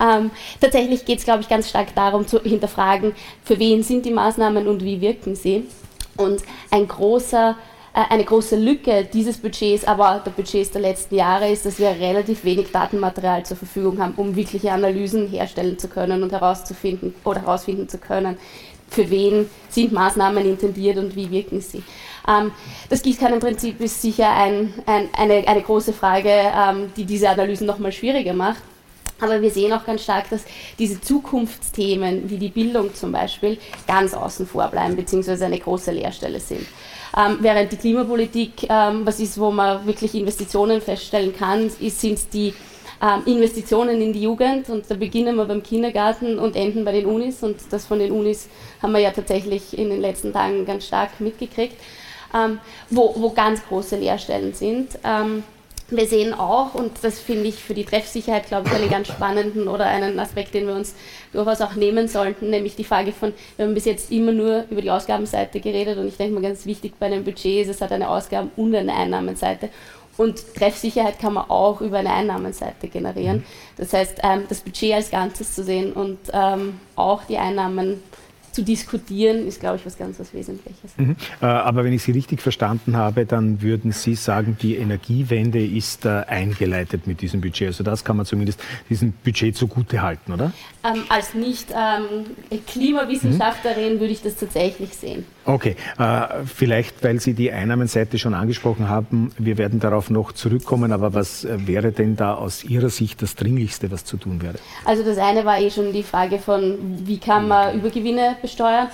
Ähm, tatsächlich geht es, glaube ich, ganz stark darum zu hinterfragen, für wen sind die Maßnahmen und wie wirken sie. Und ein großer äh, eine große Lücke dieses Budgets, aber der Budgets der letzten Jahre ist, dass wir relativ wenig Datenmaterial zur Verfügung haben, um wirkliche Analysen herstellen zu können und herauszufinden oder herausfinden zu können, für wen sind Maßnahmen intendiert und wie wirken sie. Ähm, das Gießkannenprinzip ist sicher ein, ein, eine, eine große Frage, ähm, die diese Analysen nochmal schwieriger macht. Aber wir sehen auch ganz stark, dass diese Zukunftsthemen wie die Bildung zum Beispiel ganz außen vor bleiben, beziehungsweise eine große Leerstelle sind. Ähm, während die Klimapolitik, ähm, was ist, wo man wirklich Investitionen feststellen kann, ist, sind die ähm, Investitionen in die Jugend und da beginnen wir beim Kindergarten und enden bei den Unis und das von den Unis haben wir ja tatsächlich in den letzten Tagen ganz stark mitgekriegt, ähm, wo, wo ganz große Leerstellen sind. Ähm, wir sehen auch, und das finde ich für die Treffsicherheit, glaube ich, einen ganz spannenden oder einen Aspekt, den wir uns durchaus auch nehmen sollten, nämlich die Frage von, wir haben bis jetzt immer nur über die Ausgabenseite geredet und ich denke mal ganz wichtig bei einem Budget ist, es hat eine Ausgaben- und eine Einnahmenseite. Und Treffsicherheit kann man auch über eine Einnahmenseite generieren. Mhm. Das heißt, ähm, das Budget als Ganzes zu sehen und ähm, auch die Einnahmen zu diskutieren, ist, glaube ich, was ganz was Wesentliches. Mhm. Äh, aber wenn ich Sie richtig verstanden habe, dann würden Sie sagen, die Energiewende ist äh, eingeleitet mit diesem Budget. Also das kann man zumindest diesem Budget zugute halten, oder? Ähm, als Nicht-Klimawissenschaftlerin ähm, würde ich das tatsächlich sehen. Okay, äh, vielleicht, weil Sie die Einnahmenseite schon angesprochen haben, wir werden darauf noch zurückkommen, aber was äh, wäre denn da aus Ihrer Sicht das Dringlichste, was zu tun wäre? Also das eine war eh schon die Frage von, wie kann man Übergewinne besteuern.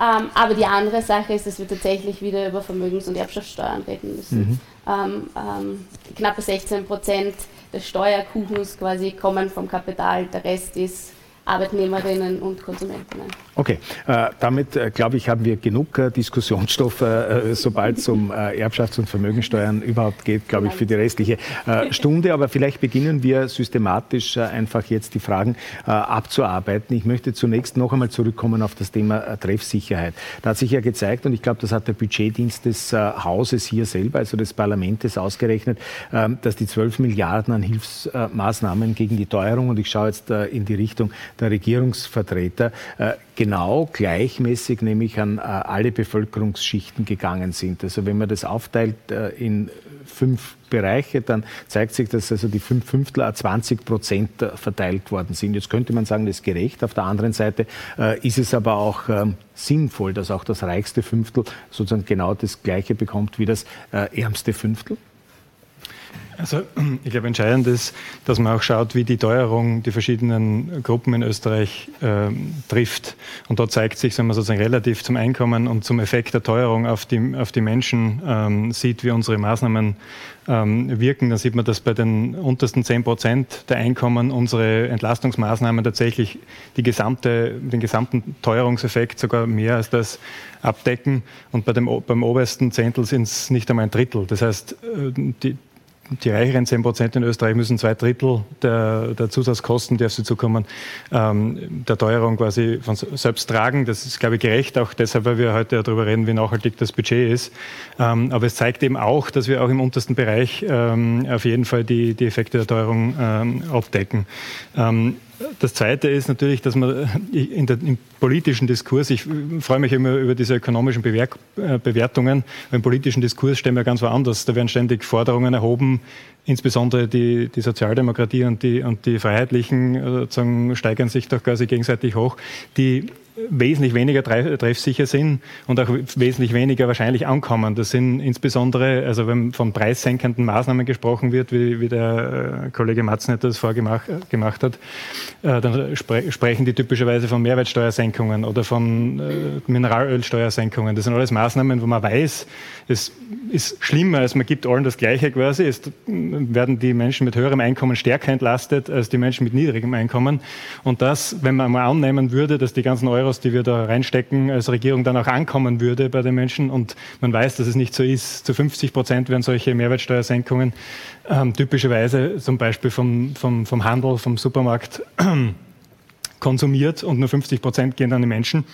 Ähm, aber die andere Sache ist, dass wir tatsächlich wieder über Vermögens- und Erbschaftssteuern reden müssen. Mhm. Ähm, ähm, knappe 16 Prozent des Steuerkuchens quasi kommen vom Kapital, der Rest ist Arbeitnehmerinnen und Konsumentinnen. Okay, äh, damit äh, glaube ich, haben wir genug äh, Diskussionsstoff, sobald es um Erbschafts- und Vermögensteuern überhaupt geht, glaube ich, für die restliche Stunde. Aber vielleicht beginnen wir systematisch einfach jetzt die Fragen abzuarbeiten. Ich möchte zunächst noch einmal zurückkommen auf das Thema Treffsicherheit. Da hat sich ja gezeigt, und ich glaube, das hat der Budgetdienst des Hauses hier selber, also des Parlaments, ausgerechnet, ähm, dass die 12 Milliarden an Hilfsmaßnahmen gegen die Teuerung, und ich schaue jetzt in die Richtung der Regierungsvertreter äh, genau gleichmäßig nämlich an äh, alle Bevölkerungsschichten gegangen sind. Also wenn man das aufteilt äh, in fünf Bereiche, dann zeigt sich, dass also die fünf Fünftel 20 Prozent verteilt worden sind. Jetzt könnte man sagen, das ist gerecht. Auf der anderen Seite ist es aber auch ähm, sinnvoll, dass auch das reichste Fünftel sozusagen genau das Gleiche bekommt wie das ärmste Fünftel. Also ich glaube, entscheidend ist, dass man auch schaut, wie die Teuerung die verschiedenen Gruppen in Österreich äh, trifft. Und da zeigt sich, wenn man sozusagen relativ zum Einkommen und zum Effekt der Teuerung auf die, auf die Menschen ähm, sieht, wie unsere Maßnahmen ähm, wirken, dann sieht man, dass bei den untersten 10 Prozent der Einkommen unsere Entlastungsmaßnahmen tatsächlich die gesamte, den gesamten Teuerungseffekt sogar mehr als das abdecken. Und bei dem, beim obersten Zehntel sind es nicht einmal ein Drittel. Das heißt, äh, die, die reicheren 10 Prozent in Österreich müssen zwei Drittel der, der Zusatzkosten, die auf sie zukommen, ähm, der Teuerung quasi von selbst tragen. Das ist, glaube ich, gerecht, auch deshalb, weil wir heute darüber reden, wie nachhaltig das Budget ist. Ähm, aber es zeigt eben auch, dass wir auch im untersten Bereich ähm, auf jeden Fall die, die Effekte der Teuerung ähm, abdecken. Das Zweite ist natürlich, dass man in der, im politischen Diskurs, ich freue mich immer über diese ökonomischen Bewerk, äh, Bewertungen, im politischen Diskurs stehen wir ganz woanders. Da werden ständig Forderungen erhoben, insbesondere die, die Sozialdemokratie und die, und die Freiheitlichen äh, steigern sich doch quasi gegenseitig hoch, die wesentlich weniger treffsicher sind und auch wesentlich weniger wahrscheinlich ankommen. Das sind insbesondere, also wenn von preissenkenden Maßnahmen gesprochen wird, wie, wie der äh, Kollege Matznetter das vorgemacht gemacht hat, äh, dann spre sprechen die typischerweise von Mehrwertsteuersenkungen oder von äh, Mineralölsteuersenkungen. Das sind alles Maßnahmen, wo man weiß, es ist schlimmer, als man gibt allen das Gleiche quasi. Es werden die Menschen mit höherem Einkommen stärker entlastet als die Menschen mit niedrigem Einkommen. Und das, wenn man mal annehmen würde, dass die ganzen Euro Euros, die wir da reinstecken, als Regierung dann auch ankommen würde bei den Menschen. Und man weiß, dass es nicht so ist. Zu 50 Prozent werden solche Mehrwertsteuersenkungen ähm, typischerweise zum Beispiel vom, vom, vom Handel, vom Supermarkt konsumiert und nur 50 Prozent gehen an die Menschen,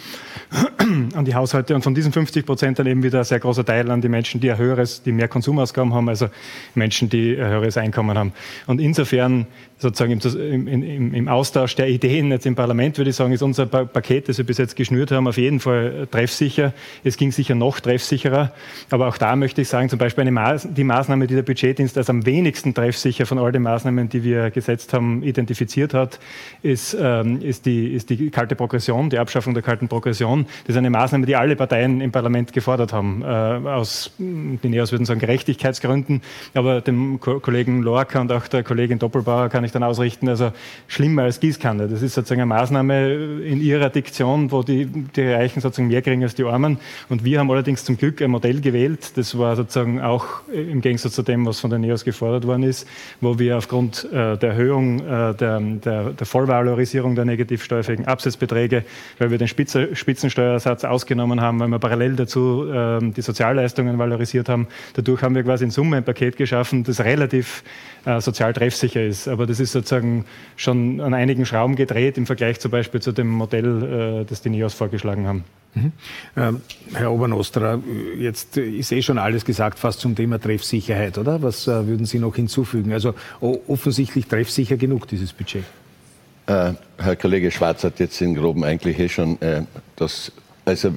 an die Haushalte und von diesen 50 Prozent dann eben wieder ein sehr großer Teil an die Menschen, die ein höheres, die mehr Konsumausgaben haben, also Menschen, die ein höheres Einkommen haben. Und insofern sozusagen im, im, im, Austausch der Ideen jetzt im Parlament, würde ich sagen, ist unser Paket, das wir bis jetzt geschnürt haben, auf jeden Fall treffsicher. Es ging sicher noch treffsicherer. Aber auch da möchte ich sagen, zum Beispiel eine Maß, die Maßnahme, die der Budgetdienst als am wenigsten treffsicher von all den Maßnahmen, die wir gesetzt haben, identifiziert hat, ist, ähm, ist, die, ist die kalte Progression, die Abschaffung der kalten Progression. Das ist eine Maßnahme, die alle Parteien im Parlament gefordert haben, äh, aus, die Neos würden sagen, Gerechtigkeitsgründen. Aber dem Ko Kollegen Lorca und auch der Kollegin Doppelbauer kann ich dann ausrichten, also schlimmer als Gießkanne. Das ist sozusagen eine Maßnahme in ihrer Diktion, wo die, die Reichen sozusagen mehr kriegen als die Armen. Und wir haben allerdings zum Glück ein Modell gewählt, das war sozusagen auch im Gegensatz zu dem, was von den NEOS gefordert worden ist, wo wir aufgrund äh, der Erhöhung äh, der, der, der Vollvalorisierung der negativ steuerfähigen Absatzbeträge, weil wir den Spitze, Spitzensteuersatz ausgenommen haben, weil wir parallel dazu äh, die Sozialleistungen valorisiert haben. Dadurch haben wir quasi in Summe ein Paket geschaffen, das relativ äh, sozial treffsicher ist. Aber das ist sozusagen schon an einigen Schrauben gedreht im Vergleich zum Beispiel zu dem Modell, äh, das die NEOS vorgeschlagen haben. Mhm. Ähm, Herr Obernostra, jetzt ist eh schon alles gesagt, fast zum Thema Treffsicherheit, oder? Was äh, würden Sie noch hinzufügen? Also offensichtlich treffsicher genug, dieses Budget. Äh, Herr Kollege Schwarz hat jetzt in Groben eigentlich eh schon äh, das, also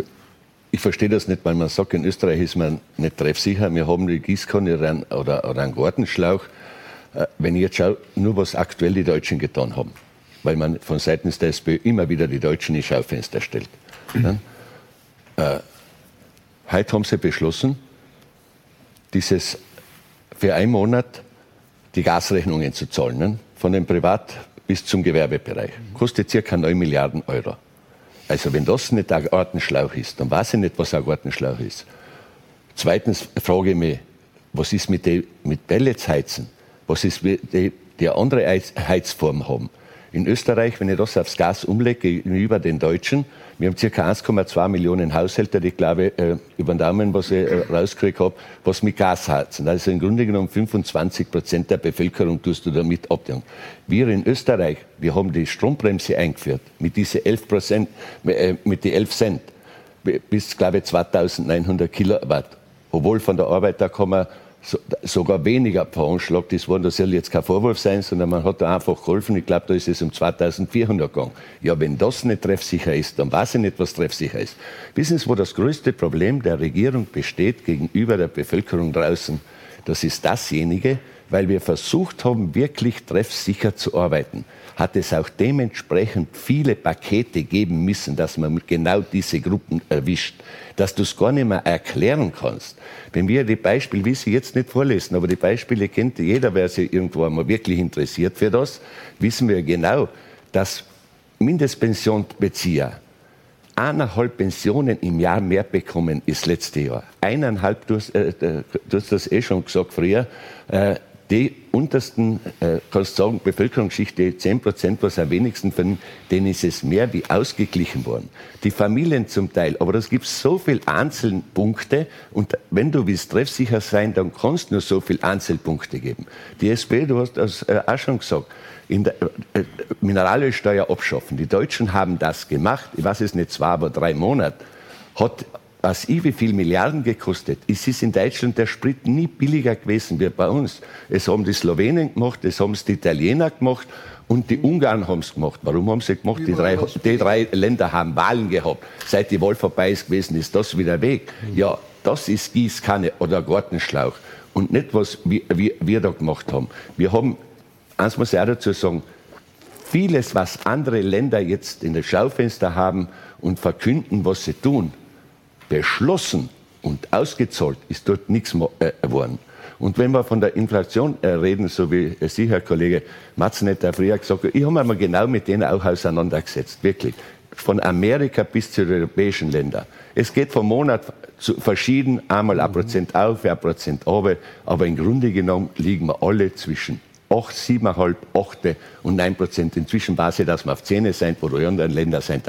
ich verstehe das nicht, weil man sagt, in Österreich ist man nicht treffsicher. Wir haben die Gießkanne oder, oder einen Gartenschlauch. Äh, wenn ich jetzt schaue, nur was aktuell die Deutschen getan haben, weil man von Seiten der SPÖ immer wieder die Deutschen in Schaufenster stellt. Mhm. Äh, heute haben sie beschlossen, dieses für einen Monat die Gasrechnungen zu zahlen, ne? von dem Privat- bis zum Gewerbebereich. Kostet circa 9 Milliarden Euro. Also wenn das nicht ein Gartenschlauch ist, dann weiß ich nicht, was ein Gartenschlauch ist. Zweitens frage ich mich, was ist mit, mit Pellets Was ist mit die, die andere Heizform haben? In Österreich, wenn ich das aufs Gas umlege gegenüber den Deutschen, wir haben ca. 1,2 Millionen Haushalte, ich glaube, äh, über den Daumen, was ich äh, rausgekriegt habe, was mit Gas heizen. Also im Grunde genommen 25 Prozent der Bevölkerung tust du damit abdecken. Wir in Österreich, wir haben die Strombremse eingeführt mit diese 11 Prozent, äh, mit die 11 Cent bis, glaube ich, 2900 Kilowatt. Obwohl von der Arbeiterkammer so, sogar weniger veranschlagt ist worden. Das soll jetzt kein Vorwurf sein, sondern man hat da einfach geholfen. Ich glaube, da ist es um 2400 gegangen. Ja, wenn das nicht treffsicher ist, dann weiß ich nicht, was treffsicher ist. Wissen Sie, wo das größte Problem der Regierung besteht gegenüber der Bevölkerung draußen? Das ist dasjenige, weil wir versucht haben, wirklich treffsicher zu arbeiten hat es auch dementsprechend viele Pakete geben müssen, dass man genau diese Gruppen erwischt, dass du es gar nicht mehr erklären kannst. Wenn wir die Beispiele, wie Sie jetzt nicht vorlesen, aber die Beispiele kennt jeder, wer sich irgendwo einmal wirklich interessiert für das, wissen wir genau, dass Mindestpensionbezieher eineinhalb Pensionen im Jahr mehr bekommen ist letzte Jahr. Eineinhalb, du hast, äh, du hast das eh schon gesagt früher, äh, die untersten, äh, kannst sagen, Bevölkerungsschicht, die 10 Prozent, was am wenigsten verdienen, denen ist es mehr wie ausgeglichen worden. Die Familien zum Teil, aber das gibt so viele Einzelpunkte und wenn du willst treffsicher sein, dann kannst du nur so viele Einzelpunkte geben. Die SP, du hast das äh, auch schon gesagt, in der äh, Mineralölsteuer abschaffen. Die Deutschen haben das gemacht, ich weiß es nicht, zwei, aber drei Monate, hat was ich, wie viel Milliarden gekostet. Es ist in Deutschland der Sprit nie billiger gewesen wie bei uns. Es haben die Slowenen gemacht, es haben es die Italiener gemacht und die Ungarn haben es gemacht. Warum haben sie gemacht? Die drei, die drei, Länder haben Wahlen gehabt. Seit die Wahl vorbei ist gewesen, ist das wieder weg. Ja, das ist Gießkanne oder Gartenschlauch. Und nicht, was wir, wir, wir da gemacht haben. Wir haben, eins muss ich auch dazu sagen, vieles, was andere Länder jetzt in das Schaufenster haben und verkünden, was sie tun, beschlossen und ausgezahlt ist dort nichts äh, geworden. Und wenn wir von der Inflation äh, reden, so wie Sie, Herr Kollege Matzenetter, früher gesagt hat, ich habe mich genau mit denen auch auseinandergesetzt, wirklich. Von Amerika bis zu den europäischen Ländern. Es geht vom Monat zu verschieden, einmal ein Prozent auf, ein Prozent runter, aber im Grunde genommen liegen wir alle zwischen 8, 7,5, 8 und 9 Prozent. Inzwischen weiß ich, dass wir auf 10 sind, wo die anderen Länder sind.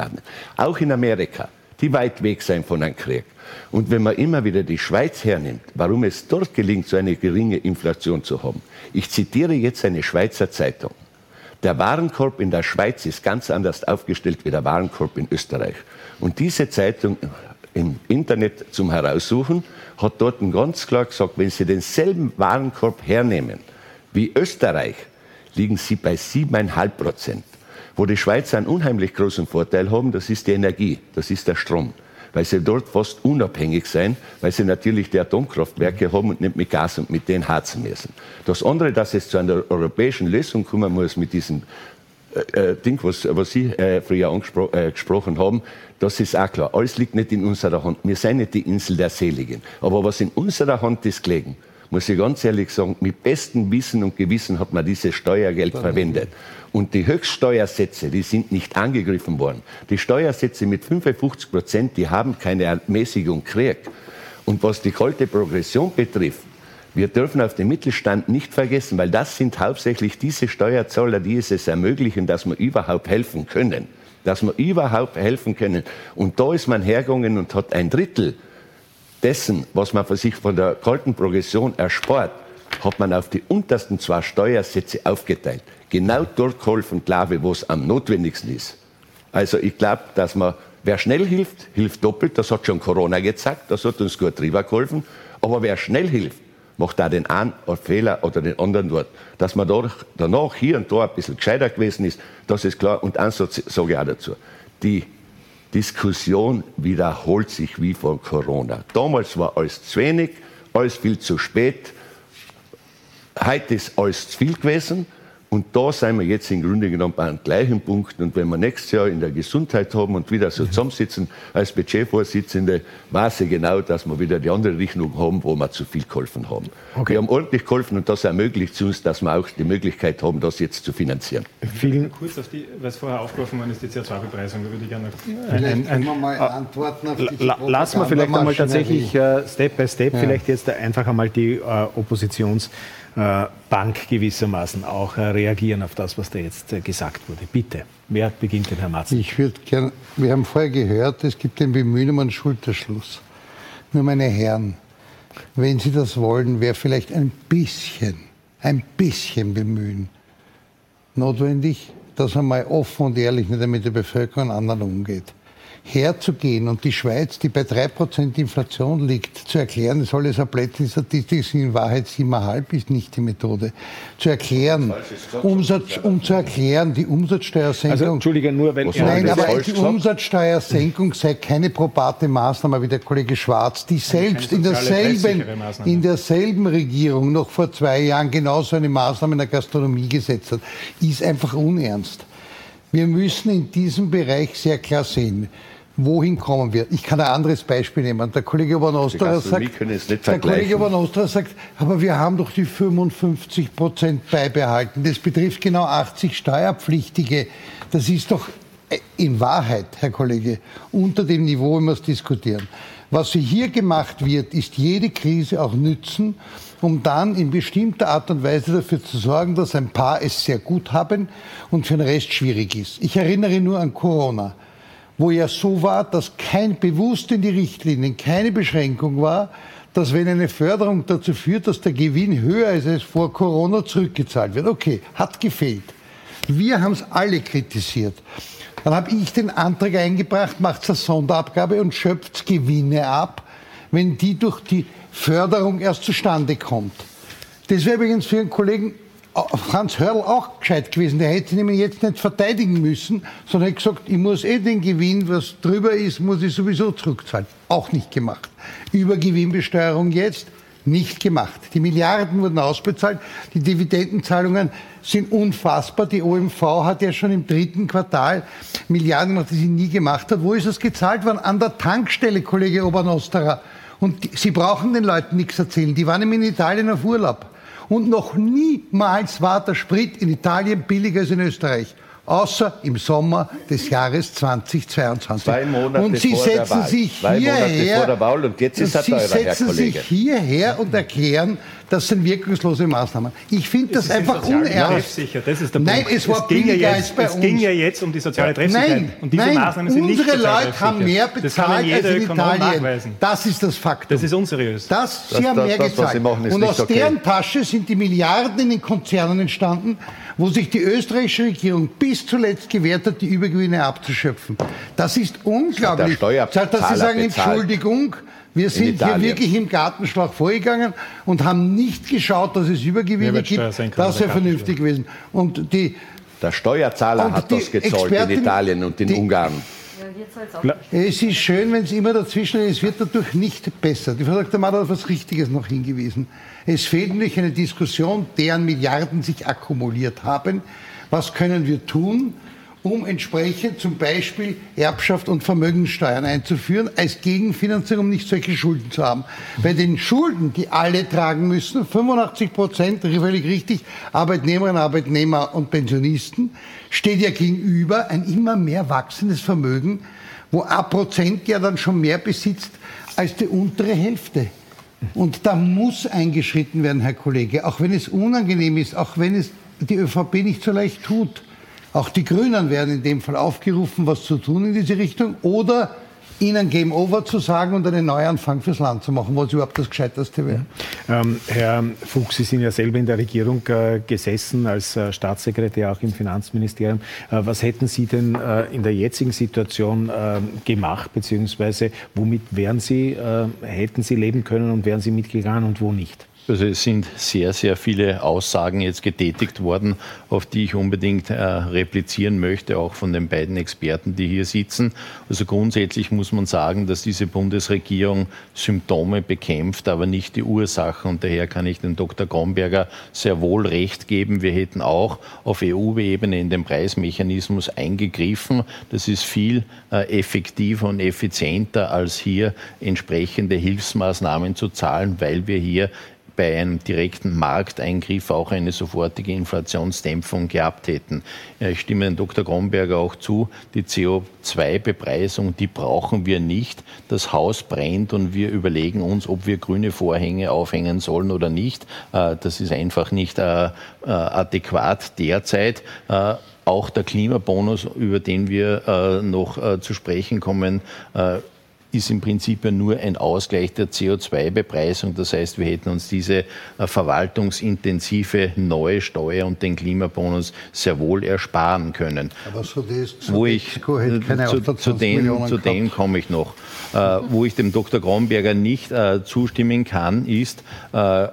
Auch in Amerika die weit weg sein von einem Krieg. Und wenn man immer wieder die Schweiz hernimmt, warum es dort gelingt, so eine geringe Inflation zu haben. Ich zitiere jetzt eine Schweizer Zeitung. Der Warenkorb in der Schweiz ist ganz anders aufgestellt wie der Warenkorb in Österreich. Und diese Zeitung im Internet zum Heraussuchen hat dort ganz klar gesagt, wenn Sie denselben Warenkorb hernehmen wie Österreich, liegen Sie bei 7,5 Prozent. Wo die Schweizer einen unheimlich großen Vorteil haben, das ist die Energie, das ist der Strom. Weil sie dort fast unabhängig sein, weil sie natürlich die Atomkraftwerke haben und nicht mit Gas und mit denen heizen müssen. Das andere, dass es zu einer europäischen Lösung kommen muss mit diesem äh, äh Ding, was, was Sie äh, früher angespro äh, gesprochen haben, das ist auch klar. Alles liegt nicht in unserer Hand. Wir sind nicht die Insel der Seligen. Aber was in unserer Hand ist gelegen, muss ich ganz ehrlich sagen, mit bestem Wissen und Gewissen hat man dieses Steuergeld verwendet. Und die Höchststeuersätze, die sind nicht angegriffen worden. Die Steuersätze mit 55 Prozent, die haben keine Ermäßigung gekriegt. Und was die kalte Progression betrifft, wir dürfen auf den Mittelstand nicht vergessen, weil das sind hauptsächlich diese Steuerzahler, die es ermöglichen, dass wir überhaupt helfen können. Dass wir überhaupt helfen können. Und da ist man hergegangen und hat ein Drittel dessen, was man für sich von der kalten Progression erspart, hat man auf die untersten zwei Steuersätze aufgeteilt. Genau dort geholfen, glaube ich, wo es am notwendigsten ist. Also ich glaube, dass man, wer schnell hilft, hilft doppelt. Das hat schon Corona gezeigt, das hat uns gut drüber geholfen. Aber wer schnell hilft, macht da den einen Fehler oder den anderen dort. Dass man danach hier und da ein bisschen gescheiter gewesen ist, das ist klar. Und eins sage ich auch dazu. Die Diskussion wiederholt sich wie vor Corona. Damals war alles zu wenig, alles viel zu spät. Heute ist alles zu viel gewesen. Und da sind wir jetzt im Grunde genommen bei einem gleichen Punkt. Und wenn wir nächstes Jahr in der Gesundheit haben und wieder so zusammensitzen als Budgetvorsitzende, weiß ich genau, dass wir wieder die andere Richtung haben, wo wir zu viel geholfen haben. Okay. Wir haben ordentlich geholfen und das ermöglicht es uns, dass wir auch die Möglichkeit haben, das jetzt zu finanzieren. Vielen kurz auf die, was vorher aufgeworfen worden ist, die CO2-Bepreisung, da würde ich gerne noch ein, ein, ein, ein mal antworten auf die la, Lassen wir vielleicht einmal tatsächlich uh, Step by Step ja. vielleicht jetzt einfach einmal die uh, Oppositions- äh, Bank gewissermaßen auch äh, reagieren auf das, was da jetzt äh, gesagt wurde. Bitte, wer beginnt denn, Herr Matzen? Ich würde gerne, wir haben vorher gehört, es gibt den Bemühen um einen Schulterschluss. Nur meine Herren, wenn Sie das wollen, wäre vielleicht ein bisschen, ein bisschen Bemühen notwendig, dass man mal offen und ehrlich mit der Bevölkerung und anderen umgeht herzugehen und die Schweiz, die bei 3% Inflation liegt, zu erklären, es soll es eine Statistik sind, in Wahrheit 7,5 ist nicht die Methode. Zu erklären, Umsatz, um zu erklären, die Umsatzsteuersenkung. Also, Entschuldige, nur weil Nein, aber die Umsatzsteuersenkung sei keine probate Maßnahme, wie der Kollege Schwarz, die selbst in derselben, in derselben Regierung noch vor zwei Jahren genauso eine Maßnahme in der Gastronomie gesetzt hat, ist einfach unernst. Wir müssen in diesem Bereich sehr klar sehen, wohin kommen wir? Ich kann ein anderes Beispiel nehmen. Der Kollege Obernostra sagt, der Kollege Obernostra sagt, aber wir haben doch die 55 Prozent beibehalten. Das betrifft genau 80 Steuerpflichtige. Das ist doch in Wahrheit, Herr Kollege, unter dem Niveau, wenn wir es diskutieren. Was hier gemacht wird, ist jede Krise auch nützen, um dann in bestimmter Art und Weise dafür zu sorgen, dass ein paar es sehr gut haben und für den Rest schwierig ist. Ich erinnere nur an Corona wo ja so war, dass kein bewusst in die Richtlinien keine Beschränkung war, dass wenn eine Förderung dazu führt, dass der Gewinn höher ist als vor Corona, zurückgezahlt wird. Okay, hat gefehlt. Wir haben es alle kritisiert. Dann habe ich den Antrag eingebracht, macht eine Sonderabgabe und schöpft Gewinne ab, wenn die durch die Förderung erst zustande kommt. Das wäre übrigens für einen Kollegen Franz Hörl auch gescheit gewesen. Der hätte nämlich jetzt nicht verteidigen müssen, sondern hätte gesagt, ich muss eh den Gewinn, was drüber ist, muss ich sowieso zurückzahlen. Auch nicht gemacht. Über Gewinnbesteuerung jetzt nicht gemacht. Die Milliarden wurden ausbezahlt. Die Dividendenzahlungen sind unfassbar. Die OMV hat ja schon im dritten Quartal Milliarden gemacht, die sie nie gemacht hat. Wo ist das gezahlt worden? An der Tankstelle, Kollege Obernosterer. Und die, Sie brauchen den Leuten nichts erzählen. Die waren in Italien auf Urlaub. Und noch niemals war der Sprit in Italien billiger als in Österreich außer im Sommer des Jahres 2022. Zwei Monate und Sie vor setzen der Wahl. sich Zwei hierher, Monate vor der Wahl und jetzt ist er Sie teurer, setzen sich hierher und erklären, das sind wirkungslose Maßnahmen. Ich finde das einfach unernst. Das ist der Nein, Punkt. es war es ging billiger ja als jetzt, bei es uns. ging ja jetzt um die soziale Treffsicherheit. Nein, und diese nein, Maßnahmen sind nicht unsere sozial Leute haben mehr bezahlt als in Italien. nachweisen. Das ist das Faktum. Das ist unseriös. Das, Sie Das- haben das- mehr gezahlt. Und nicht aus okay. deren Tasche sind die Milliarden in den Konzernen entstanden, wo sich die österreichische Regierung bis zuletzt gewehrt hat, die Übergewinne abzuschöpfen. Das ist unglaublich. Steuerzahler dass Sie sagen, bezahlt. Entschuldigung, wir sind hier wirklich im Gartenschlag vorgegangen und haben nicht geschaut, dass es Übergewinne gibt. Das wäre vernünftig gewesen. Und die, Der Steuerzahler Und hat die das gezahlt Expertin- in Italien und in die- Ungarn. Es ist schön, wenn es immer dazwischen ist. Es wird dadurch nicht besser. Die Frau Dr. Mader hat auf etwas Richtiges noch hingewiesen. Es fehlt nämlich eine Diskussion, deren Milliarden sich akkumuliert haben. Was können wir tun, um entsprechend zum Beispiel Erbschaft und Vermögenssteuern einzuführen, als Gegenfinanzierung, um nicht solche Schulden zu haben. Bei den Schulden, die alle tragen müssen, 85 Prozent, völlig richtig, Arbeitnehmerinnen, Arbeitnehmer und Pensionisten, steht ja gegenüber ein immer mehr wachsendes Vermögen, wo ein Prozent ja dann schon mehr besitzt als die untere Hälfte. Und da muss eingeschritten werden, Herr Kollege, auch wenn es unangenehm ist, auch wenn es die ÖVP nicht so leicht tut. Auch die Grünen werden in dem Fall aufgerufen, was zu tun in diese Richtung oder ihnen Game Over zu sagen und einen Neuanfang fürs Land zu machen, was überhaupt das Gescheiteste wäre. Ähm, Herr Fuchs, Sie sind ja selber in der Regierung äh, gesessen, als äh, Staatssekretär auch im Finanzministerium. Äh, was hätten Sie denn äh, in der jetzigen Situation äh, gemacht, beziehungsweise womit wären Sie, äh, hätten Sie leben können und wären Sie mitgegangen und wo nicht? Also es sind sehr, sehr viele Aussagen jetzt getätigt worden, auf die ich unbedingt äh, replizieren möchte, auch von den beiden Experten, die hier sitzen. Also grundsätzlich muss man sagen, dass diese Bundesregierung Symptome bekämpft, aber nicht die Ursachen. Und daher kann ich dem Dr. Gromberger sehr wohl recht geben. Wir hätten auch auf EU-Ebene in den Preismechanismus eingegriffen. Das ist viel äh, effektiver und effizienter, als hier entsprechende Hilfsmaßnahmen zu zahlen, weil wir hier bei einem direkten Markteingriff auch eine sofortige Inflationsdämpfung gehabt hätten. Ich stimme Herrn Dr. Gromberger auch zu, die CO2-Bepreisung, die brauchen wir nicht. Das Haus brennt und wir überlegen uns, ob wir grüne Vorhänge aufhängen sollen oder nicht. Äh, das ist einfach nicht äh, äh, adäquat derzeit auch der Klimabonus, über den wir noch zu sprechen kommen, ist im Prinzip ja nur ein Ausgleich der CO2-Bepreisung. Das heißt, wir hätten uns diese äh, verwaltungsintensive neue Steuer und den Klimabonus sehr wohl ersparen können. Aber so das, so wo ich, äh, zu, zu, dem, zu dem komme ich noch. Äh, wo ich dem Dr. Gromberger nicht äh, zustimmen kann, ist, äh,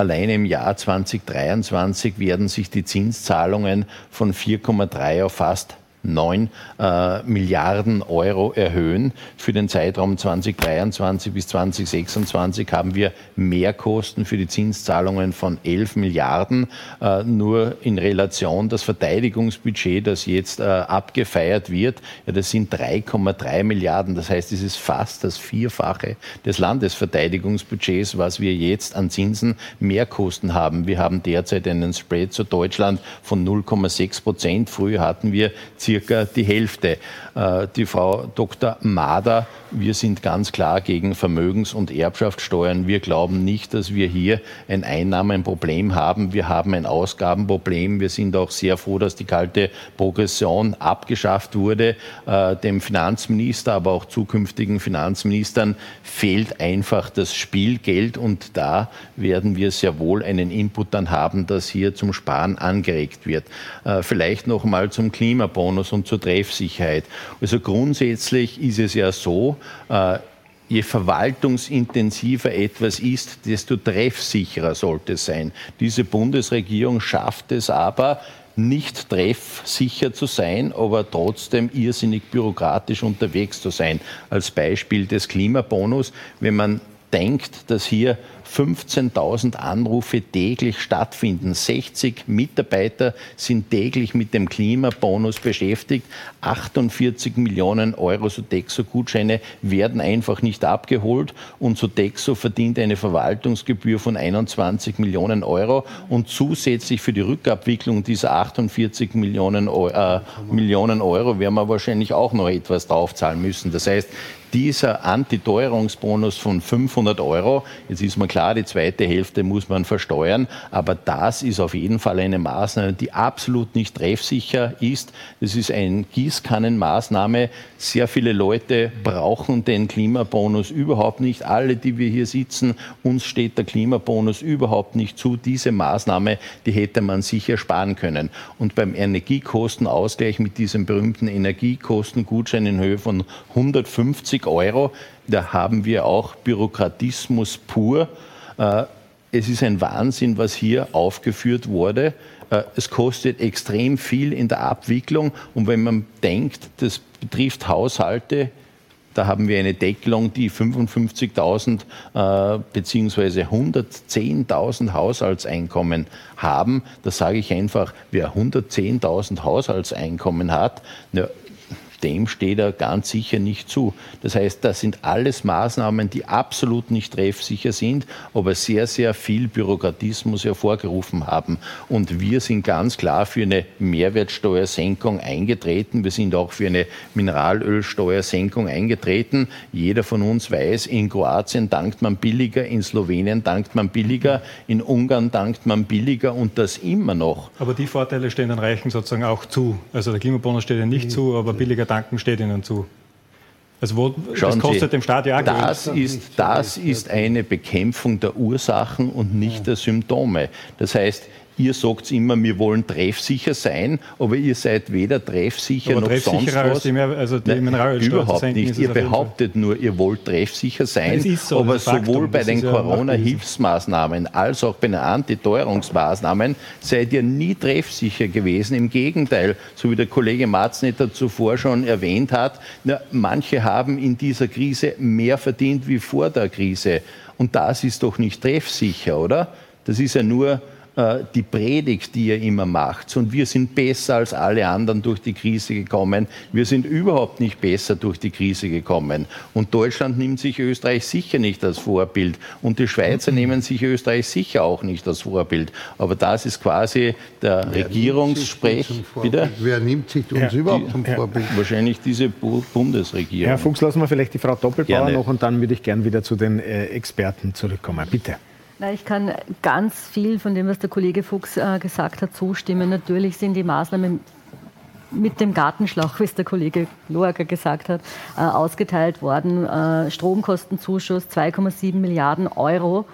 Alleine im Jahr 2023 werden sich die Zinszahlungen von 4,3 auf fast 9 äh, Milliarden Euro erhöhen. Für den Zeitraum 2023 bis 2026 haben wir Mehrkosten für die Zinszahlungen von 11 Milliarden. Äh, nur in Relation das Verteidigungsbudget, das jetzt äh, abgefeiert wird, ja, das sind 3,3 Milliarden. Das heißt, es ist fast das Vierfache des Landesverteidigungsbudgets, was wir jetzt an Zinsen Mehrkosten haben. Wir haben derzeit einen Spread zu Deutschland von 0,6 Prozent. Früher hatten wir circa die Hälfte. Äh, die Frau Dr. Mader, wir sind ganz klar gegen Vermögens- und Erbschaftssteuern. Wir glauben nicht, dass wir hier ein Einnahmenproblem haben. Wir haben ein Ausgabenproblem. Wir sind auch sehr froh, dass die kalte Progression abgeschafft wurde. Äh, dem Finanzminister, aber auch zukünftigen Finanzministern fehlt einfach das Spielgeld und da werden wir sehr wohl einen Input dann haben, dass hier zum Sparen angeregt wird. Äh, vielleicht noch mal zum Klimabonus und zur Treffsicherheit. Also grundsätzlich ist es ja so, äh, je verwaltungsintensiver etwas ist, desto treffsicherer sollte es sein. Diese Bundesregierung schafft es aber, nicht treffsicher zu sein, aber trotzdem irrsinnig bürokratisch unterwegs zu sein. Als Beispiel des Klimabonus, wenn man denkt, dass hier 15.000 Anrufe täglich stattfinden. 60 Mitarbeiter sind täglich mit dem Klimabonus beschäftigt. 48 Millionen Euro Sodexo-Gutscheine werden einfach nicht abgeholt und Sodexo verdient eine Verwaltungsgebühr von 21 Millionen Euro und zusätzlich für die Rückabwicklung dieser 48 Millionen, äh, Millionen Euro werden wir wahrscheinlich auch noch etwas draufzahlen müssen. Das heißt, dieser Antiteuerungsbonus von 500 Euro, jetzt ist man klar, die zweite Hälfte muss man versteuern, aber das ist auf jeden Fall eine Maßnahme, die absolut nicht treffsicher ist. Das ist eine Gießkannenmaßnahme. Sehr viele Leute brauchen den Klimabonus überhaupt nicht. Alle, die wir hier sitzen, uns steht der Klimabonus überhaupt nicht zu. Diese Maßnahme, die hätte man sicher sparen können. Und beim Energiekostenausgleich mit diesem berühmten Energiekostengutschein in Höhe von 150 50 Euro. Da haben wir auch Bürokratismus pur. Äh, es ist ein Wahnsinn, was hier aufgeführt wurde. Äh, es kostet extrem viel in der Abwicklung. Und wenn man denkt, das betrifft Haushalte, da haben wir eine Deckelung, die 55.000 äh, bzw. 110.000 Haushaltseinkommen haben. Da sage ich einfach, wer 110.000 Haushaltseinkommen hat, na, dem steht er ganz sicher nicht zu. Das heißt, das sind alles Maßnahmen, die absolut nicht treffsicher sind, aber sehr, sehr viel Bürokratismus hervorgerufen haben. Und wir sind ganz klar für eine Mehrwertsteuersenkung eingetreten. Wir sind auch für eine Mineralölsteuersenkung eingetreten. Jeder von uns weiß, in Kroatien dankt man billiger, in Slowenien dankt man billiger, in Ungarn dankt man billiger und das immer noch. Aber die Vorteile stehen den Reichen sozusagen auch zu. Also der Klimabonus steht ja nicht mhm. zu, aber billiger Gedanken steht Ihnen zu. Also wo, Schauen das kostet Sie, dem Staat ja das ist, das ist eine Bekämpfung der Ursachen und nicht der Symptome. Das heißt, Ihr sagt immer, wir wollen treffsicher sein, aber ihr seid weder treffsicher aber noch sonst was. Die, also die Nein, überhaupt nicht. Ihr behauptet nur, ihr wollt treffsicher sein, so, aber sowohl bei den Corona-Hilfsmaßnahmen als auch bei den Antiteuerungsmaßnahmen seid ihr nie treffsicher gewesen. Im Gegenteil, so wie der Kollege Marznetter zuvor schon erwähnt hat, na, manche haben in dieser Krise mehr verdient wie vor der Krise. Und das ist doch nicht treffsicher, oder? Das ist ja nur die Predigt, die ihr immer macht. Und wir sind besser als alle anderen durch die Krise gekommen. Wir sind überhaupt nicht besser durch die Krise gekommen. Und Deutschland nimmt sich Österreich sicher nicht als Vorbild. Und die Schweizer nehmen sich Österreich sicher auch nicht als Vorbild. Aber das ist quasi der Wer Regierungssprech. Bitte? Wer nimmt sich uns ja, überhaupt zum Vorbild? Wahrscheinlich diese Bundesregierung. Herr Fuchs, lassen wir vielleicht die Frau Doppelbauer Gerne. noch und dann würde ich gern wieder zu den äh, Experten zurückkommen. Bitte. Na, ich kann ganz viel von dem, was der Kollege Fuchs äh, gesagt hat, zustimmen. Natürlich sind die Maßnahmen mit dem Gartenschlauch, wie es der Kollege Loacker gesagt hat, äh, ausgeteilt worden. Äh, Stromkostenzuschuss 2,7 Milliarden Euro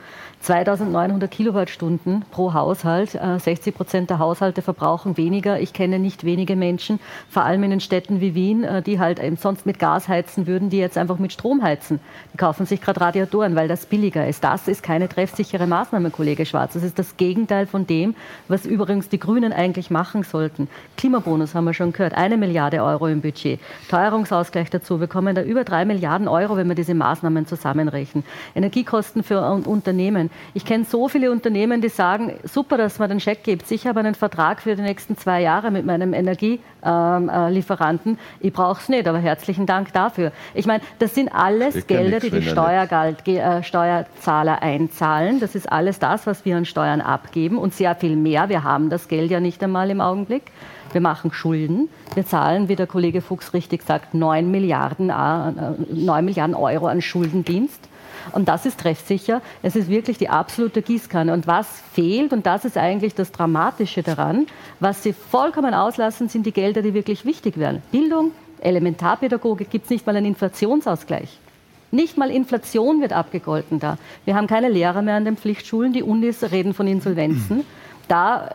2900 Kilowattstunden pro Haushalt. 60 äh, Prozent der Haushalte verbrauchen weniger. Ich kenne nicht wenige Menschen, vor allem in den Städten wie Wien, äh, die halt sonst mit Gas heizen würden, die jetzt einfach mit Strom heizen. Die kaufen sich gerade Radiatoren, weil das billiger ist. Das ist keine treffsichere Maßnahme, Kollege Schwarz. Das ist das Gegenteil von dem, was übrigens die Grünen eigentlich machen sollten. Klimabonus haben wir schon gehört, eine Milliarde Euro im Budget. Teuerungsausgleich dazu. Wir kommen da über drei Milliarden Euro, wenn wir diese Maßnahmen zusammenrechnen. Energiekosten für Unternehmen. Ich kenne so viele Unternehmen, die sagen, super, dass man den Scheck gibt. Ich habe einen Vertrag für die nächsten zwei Jahre mit meinem Energielieferanten. Äh, ich brauche es nicht, aber herzlichen Dank dafür. Ich meine, das sind alles Gelder, die die Steuergeld, äh, Steuerzahler einzahlen. Das ist alles das, was wir an Steuern abgeben und sehr viel mehr. Wir haben das Geld ja nicht einmal im Augenblick. Wir machen Schulden. Wir zahlen, wie der Kollege Fuchs richtig sagt, 9 Milliarden, 9 äh, Milliarden Euro an Schuldendienst. Und das ist treffsicher. Es ist wirklich die absolute Gießkanne. Und was fehlt, und das ist eigentlich das Dramatische daran, was sie vollkommen auslassen, sind die Gelder, die wirklich wichtig wären. Bildung, Elementarpädagogik, gibt es nicht mal einen Inflationsausgleich. Nicht mal Inflation wird abgegolten da. Wir haben keine Lehrer mehr an den Pflichtschulen. Die Unis reden von Insolvenzen da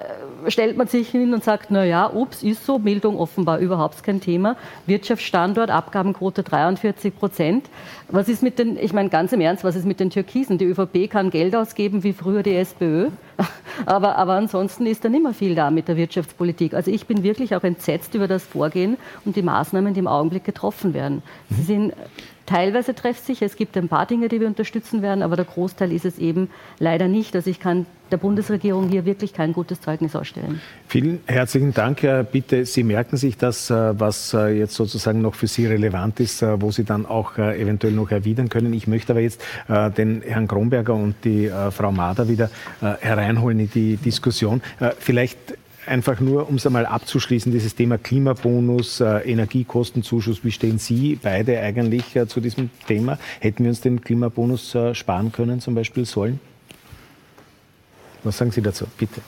äh, stellt man sich hin und sagt, na ja, ups, ist so, Bildung offenbar überhaupt kein Thema. Wirtschaftsstandort, Abgabenquote 43 Prozent. Was ist mit den, ich meine ganz im Ernst, was ist mit den Türkisen? Die ÖVP kann Geld ausgeben wie früher die SPÖ, aber, aber ansonsten ist da nicht mehr viel da mit der Wirtschaftspolitik. Also ich bin wirklich auch entsetzt über das Vorgehen und die Maßnahmen, die im Augenblick getroffen werden. Sie sind teilweise treffsicher. Es gibt ein paar Dinge, die wir unterstützen werden, aber der Großteil ist es eben leider nicht. Also ich kann der Bundesregierung hier wirklich kein gutes Zeugnis ausstellen. Vielen herzlichen Dank. Bitte, Sie merken sich das, äh, was äh, jetzt sozusagen noch für Sie relevant ist, äh, wo Sie dann auch eventuell noch erwidern können. Ich möchte aber jetzt den Herrn Kronberger und die Frau Mader wieder hereinholen in die Diskussion. Vielleicht einfach nur, um es einmal abzuschließen, dieses Thema Klimabonus, Energiekostenzuschuss, wie stehen Sie beide eigentlich zu diesem Thema? Hätten wir uns den Klimabonus sparen können, zum Beispiel sollen? Was sagen Sie dazu? Bitte.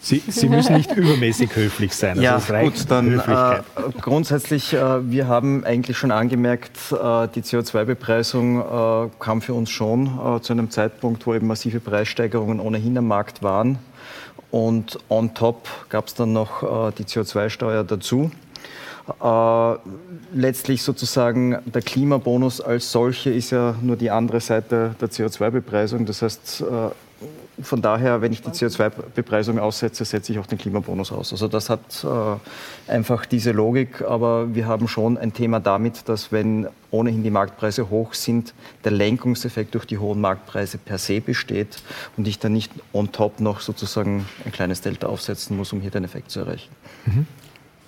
Sie, Sie, müssen nicht übermäßig höflich sein. Also ja, gut, dann äh, grundsätzlich, äh, wir haben eigentlich schon angemerkt, äh, die CO2-Bepreisung äh, kam für uns schon zu einem Zeitpunkt, wo eben massive Preissteigerungen ohnehin am Markt waren. Und on top gab es dann noch äh, die CO2-Steuer dazu. Äh, letztlich sozusagen der Klimabonus als solche ist ja nur die andere Seite der CO2-Bepreisung. Das heißt, äh, von daher, wenn ich die CO2-Bepreisung aussetze, setze ich auch den Klimabonus aus. Also das hat äh, einfach diese Logik, aber wir haben schon ein Thema damit, dass wenn ohnehin die Marktpreise hoch sind, der Lenkungseffekt durch die hohen Marktpreise per se besteht und ich dann nicht on top noch sozusagen ein kleines Delta aufsetzen muss, um hier den Effekt zu erreichen. Mhm.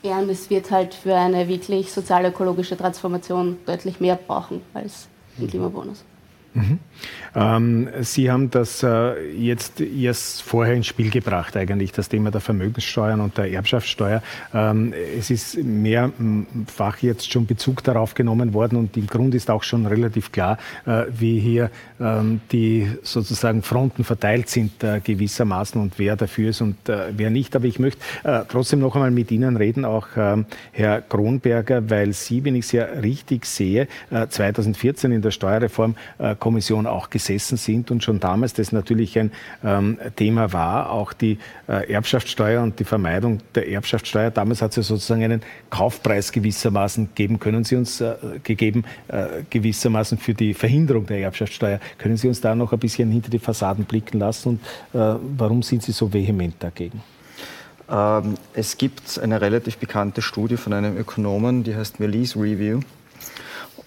Ja, und es wird halt für eine wirklich sozial-ökologische Transformation deutlich mehr brauchen als ein Klimabonus. Mhm. Ähm, Sie haben das äh, jetzt erst vorher ins Spiel gebracht, eigentlich, das Thema der Vermögenssteuern und der Erbschaftssteuer. Ähm, es ist mehrfach jetzt schon Bezug darauf genommen worden und im Grund ist auch schon relativ klar, äh, wie hier ähm, die sozusagen Fronten verteilt sind äh, gewissermaßen und wer dafür ist und äh, wer nicht. Aber ich möchte äh, trotzdem noch einmal mit Ihnen reden, auch ähm, Herr Kronberger, weil Sie, wenn ich es ja richtig sehe, 2014 äh, in der Steuerreform Kommission auch gesessen sind und schon damals das natürlich ein ähm, Thema war, auch die äh, Erbschaftssteuer und die Vermeidung der Erbschaftssteuer. Damals hat es ja sozusagen einen Kaufpreis gewissermaßen geben. Können Sie uns äh, gegeben äh, gewissermaßen für die Verhinderung der Erbschaftssteuer? Können Sie uns da noch ein bisschen hinter die Fassaden blicken lassen und äh, warum sind Sie so vehement dagegen? Ähm, es gibt eine relativ bekannte Studie von einem Ökonomen, die heißt Melis Review.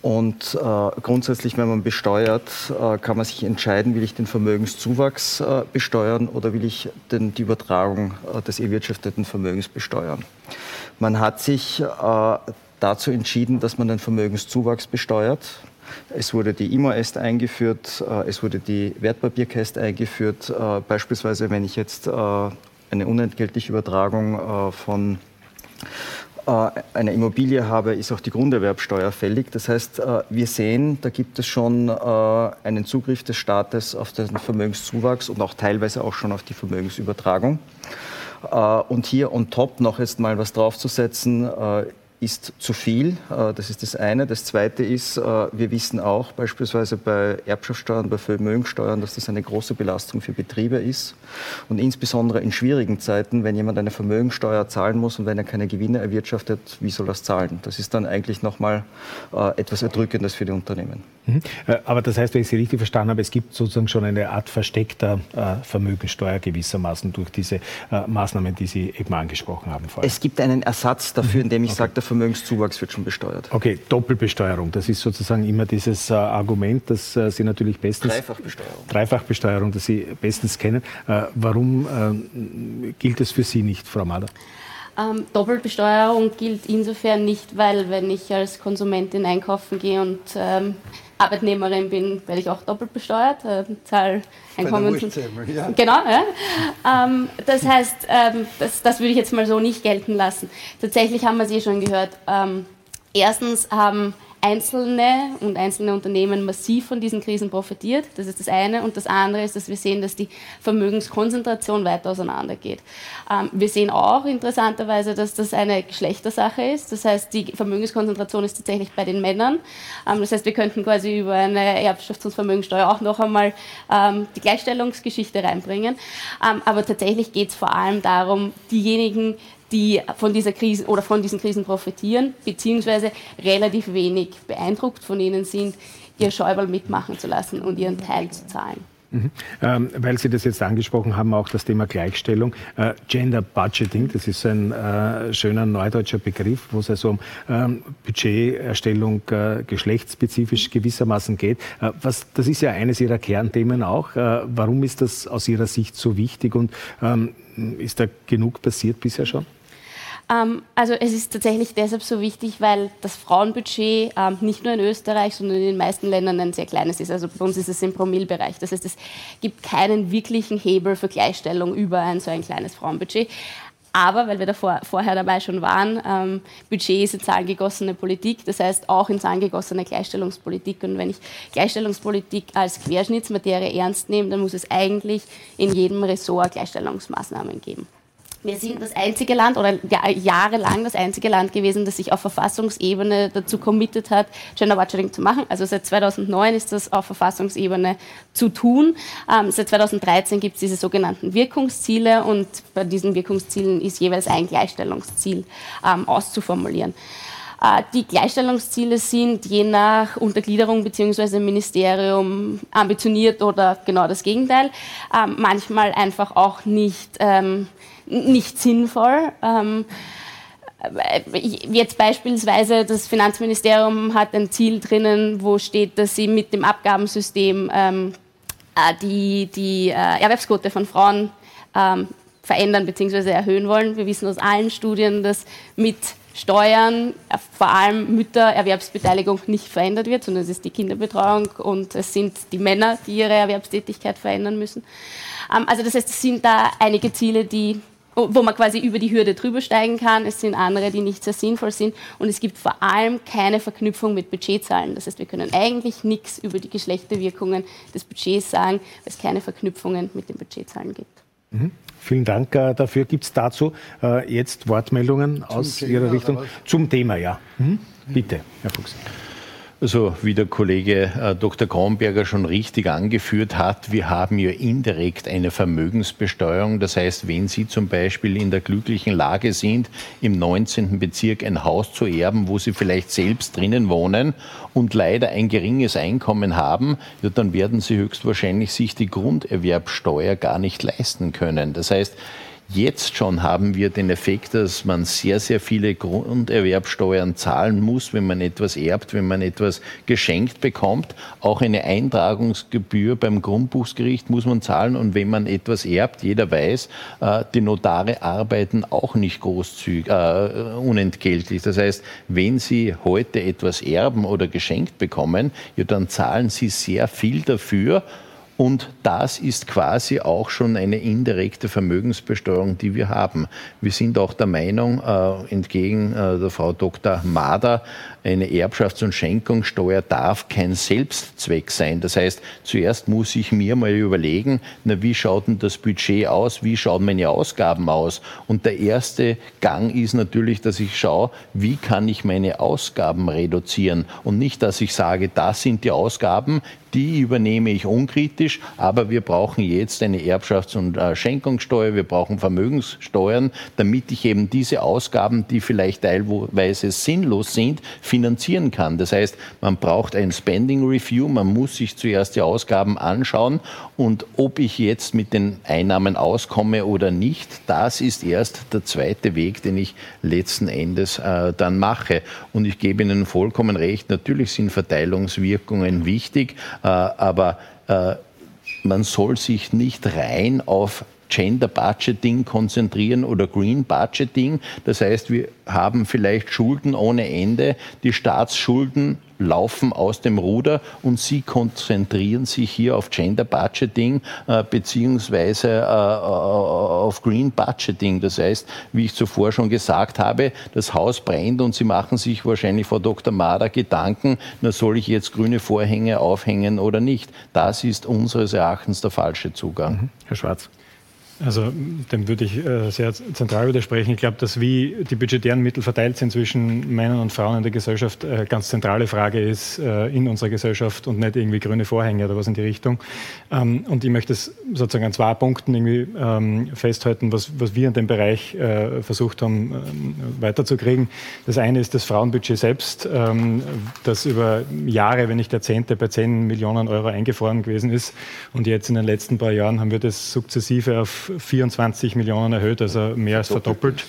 Und äh, grundsätzlich, wenn man besteuert, äh, kann man sich entscheiden, will ich den Vermögenszuwachs äh, besteuern oder will ich den, die Übertragung äh, des erwirtschafteten Vermögens besteuern. Man hat sich äh, dazu entschieden, dass man den Vermögenszuwachs besteuert. Es wurde die IMO-Est eingeführt, äh, es wurde die Wertpapierkäst eingeführt. Beispielsweise, wenn ich jetzt eine unentgeltliche Übertragung von äh, eine Immobilie habe, ist auch die Grunderwerbsteuer fällig. Das heißt, äh, wir sehen, da gibt es schon äh, einen Zugriff des Staates auf den Vermögenszuwachs und auch teilweise auch schon auf die Vermögensübertragung. Und hier on top noch jetzt mal was draufzusetzen, ist zu viel. Äh, das ist das eine. Das zweite ist, äh, wir wissen auch beispielsweise bei Erbschaftssteuern, bei Vermögensteuern, dass das eine große Belastung für Betriebe ist. Und insbesondere in schwierigen Zeiten, wenn jemand eine Vermögensteuer zahlen muss und wenn er keine Gewinne erwirtschaftet, wie soll er das zahlen? Das ist dann eigentlich nochmal äh, etwas Erdrückendes für die Unternehmen. Mhm. Aber das heißt, wenn ich Sie richtig verstanden habe, es gibt sozusagen schon eine Art versteckter Vermögensteuer gewissermaßen durch diese Maßnahmen, die Sie eben angesprochen haben. Vorher. Es gibt einen Ersatz dafür, mhm. indem ich okay. sage, der Vermögenszuwachs wird schon besteuert. Okay, Doppelbesteuerung, das ist sozusagen immer dieses äh, Argument, das äh, Sie natürlich bestens... Dreifachbesteuerung. Dreifachbesteuerung, das Sie bestens kennen. Äh, warum äh, gilt das für Sie nicht, Frau Mahler? Ähm, Doppelbesteuerung gilt insofern nicht, weil wenn ich als Konsumentin einkaufen gehe und ähm, Arbeitnehmerin bin, werde ich auch doppelt besteuert, äh, zahle Einkommens... Ja. Genau, ja. Ähm, das heißt, ähm, das, das würde ich jetzt mal so nicht gelten lassen. Tatsächlich haben wir es eh schon gehört. Ähm, erstens haben Einzelne und einzelne Unternehmen massiv von diesen Krisen profitiert. Das ist das eine. Und das andere ist, dass wir sehen, dass die Vermögenskonzentration weiter auseinandergeht. Ähm, wir sehen auch interessanterweise, dass das eine Geschlechtersache ist. Das heißt, die Vermögenskonzentration ist tatsächlich bei den Männern. Ähm, das heißt, wir könnten quasi über eine Erbschafts- und Vermögensteuer auch noch einmal ähm, die Gleichstellungsgeschichte reinbringen. Ähm, aber tatsächlich geht es vor allem darum, diejenigen, die von dieser Krise oder von diesen Krisen profitieren, beziehungsweise relativ wenig beeindruckt von ihnen sind, ihr Schäuberl mitmachen zu lassen und ihren Teil zu zahlen. Mhm. Ähm, weil Sie das jetzt angesprochen haben, auch das Thema Gleichstellung. Äh, Gender Budgeting, das ist ein äh, schöner neudeutscher Begriff, wo es also um ähm, Budgeterstellung äh, geschlechtsspezifisch gewissermaßen geht. Äh, was, das ist ja eines Ihrer Kernthemen auch. Äh, warum ist das aus Ihrer Sicht so wichtig und ähm, ist da genug passiert bisher schon? Ähm, also es ist tatsächlich deshalb so wichtig, weil das Frauenbudget ähm, nicht nur in Österreich, sondern in den meisten Ländern ein sehr kleines ist. Also bei uns ist es im Promillbereich. Das heißt, es gibt keinen wirklichen Hebel für Gleichstellung über ein so ein kleines Frauenbudget. Aber, weil wir davor, vorher dabei schon waren, ähm, Budget ist in Zahlen gegossene Politik, das heißt auch in Zahlen gegossene Gleichstellungspolitik. Und wenn ich Gleichstellungspolitik als Querschnittsmaterie ernst nehme, dann muss es eigentlich in jedem Ressort Gleichstellungsmaßnahmen geben. Wir sind das einzige Land oder jahrelang das einzige Land gewesen, das sich auf Verfassungsebene dazu committed hat, Gender Watching zu machen. Also seit 2009 ist das auf Verfassungsebene zu tun. Ähm, seit 2013 gibt es diese sogenannten Wirkungsziele und bei diesen Wirkungszielen ist jeweils ein Gleichstellungsziel ähm, auszuformulieren. Äh, die Gleichstellungsziele sind je nach Untergliederung bzw. Ministerium ambitioniert oder genau das Gegenteil. Ähm, manchmal einfach auch nicht ähm, nicht sinnvoll. Ähm, jetzt beispielsweise das Finanzministerium hat ein Ziel drinnen, wo steht, dass sie mit dem Abgabensystem äh, die, die äh, Erwerbsquote von Frauen verändern bzw. erhöhen wollen. Wir wissen aus allen Studien, dass mit Steuern äh, vor allem Müttererwerbsbeteiligung nicht verändert wird, sondern es ist die Kinderbetreuung und es sind die Männer, die ihre Erwerbstätigkeit verändern müssen. Ähm, also das heißt, es sind da einige Ziele, die wo man quasi über die Hürde drüber steigen kann. Es sind andere, die nicht sehr sinnvoll sind. Und es gibt vor allem keine Verknüpfung mit Budgetzahlen. Das heißt, wir können eigentlich nichts über die Geschlechterwirkungen des Budgets sagen, weil es keine Verknüpfungen mit den Budgetzahlen gibt. Mhm. Vielen Dank äh, dafür. Gibt es dazu äh, jetzt Wortmeldungen aus Ihrer Richtung? Zum Thema, ja. Mhm. Bitte, Herr Fuchs. Also wie der Kollege äh, Dr. Kronberger schon richtig angeführt hat, wir haben ja indirekt eine Vermögensbesteuerung. Das heißt, wenn Sie zum Beispiel in der glücklichen Lage sind, im 19. Bezirk ein Haus zu erben, wo Sie vielleicht selbst drinnen wohnen und leider ein geringes Einkommen haben, ja, dann werden Sie höchstwahrscheinlich sich die Grunderwerbsteuer gar nicht leisten können. Das heißt, Jetzt schon haben wir den Effekt, dass man sehr, sehr viele Grunderwerbsteuern zahlen muss, wenn man etwas erbt, wenn man etwas geschenkt bekommt. Auch eine Eintragungsgebühr beim Grundbuchsgericht muss man zahlen. Und wenn man etwas erbt, jeder weiß, äh, die Notare arbeiten auch nicht großzügig, äh, unentgeltlich. Das heißt, wenn Sie heute etwas erben oder geschenkt bekommen, ja, dann zahlen Sie sehr viel dafür. Und das ist quasi auch schon eine indirekte Vermögensbesteuerung, die wir haben. Wir sind auch der Meinung, äh, entgegen äh, der Frau Dr. Mader, eine Erbschafts- und Schenkungssteuer darf kein Selbstzweck sein. Das heißt, zuerst muss ich mir mal überlegen, na, wie schaut denn das Budget aus? Wie schauen meine Ausgaben aus? Und der erste Gang ist natürlich, dass ich schaue, wie kann ich meine Ausgaben reduzieren? Und nicht, dass ich sage, das sind die Ausgaben, die übernehme ich unkritisch, aber wir brauchen jetzt eine Erbschafts- und äh, Schenkungssteuer, wir brauchen Vermögenssteuern, damit ich eben diese Ausgaben, die vielleicht teilweise sinnlos sind, finanzieren kann. Das heißt, man braucht ein Spending Review, man muss sich zuerst die Ausgaben anschauen und ob ich jetzt mit den Einnahmen auskomme oder nicht, das ist erst der zweite Weg, den ich letzten Endes äh, dann mache. Und ich gebe Ihnen vollkommen recht, natürlich sind Verteilungswirkungen wichtig, äh, aber äh, man soll sich nicht rein auf Gender Budgeting konzentrieren oder Green Budgeting. Das heißt, wir haben vielleicht Schulden ohne Ende. Die Staatsschulden laufen aus dem Ruder und Sie konzentrieren sich hier auf Gender Budgeting äh, beziehungsweise äh, auf Green Budgeting. Das heißt, wie ich zuvor schon gesagt habe, das Haus brennt und Sie machen sich wahrscheinlich, Frau Dr. Mader, Gedanken, na soll ich jetzt grüne Vorhänge aufhängen oder nicht. Das ist unseres Erachtens der falsche Zugang. Mhm. Herr Schwarz. Also dem würde ich äh, sehr zentral widersprechen. Ich glaube, dass wie die budgetären Mittel verteilt sind zwischen Männern und Frauen in der Gesellschaft eine ganz zentrale Frage ist äh, in unserer Gesellschaft und nicht irgendwie grüne Vorhänge oder was in die Richtung. Ähm, und ich möchte es sozusagen an zwei Punkten irgendwie ähm, festhalten, was, was wir in dem Bereich äh, versucht haben ähm, weiterzukriegen. Das eine ist das Frauenbudget selbst, das über Jahre, wenn nicht Jahrzehnte, bei 10 Millionen Euro eingefroren gewesen ist. Und jetzt in den letzten paar Jahren haben wir das sukzessive auf 24 Millionen erhöht, also mehr als verdoppelt.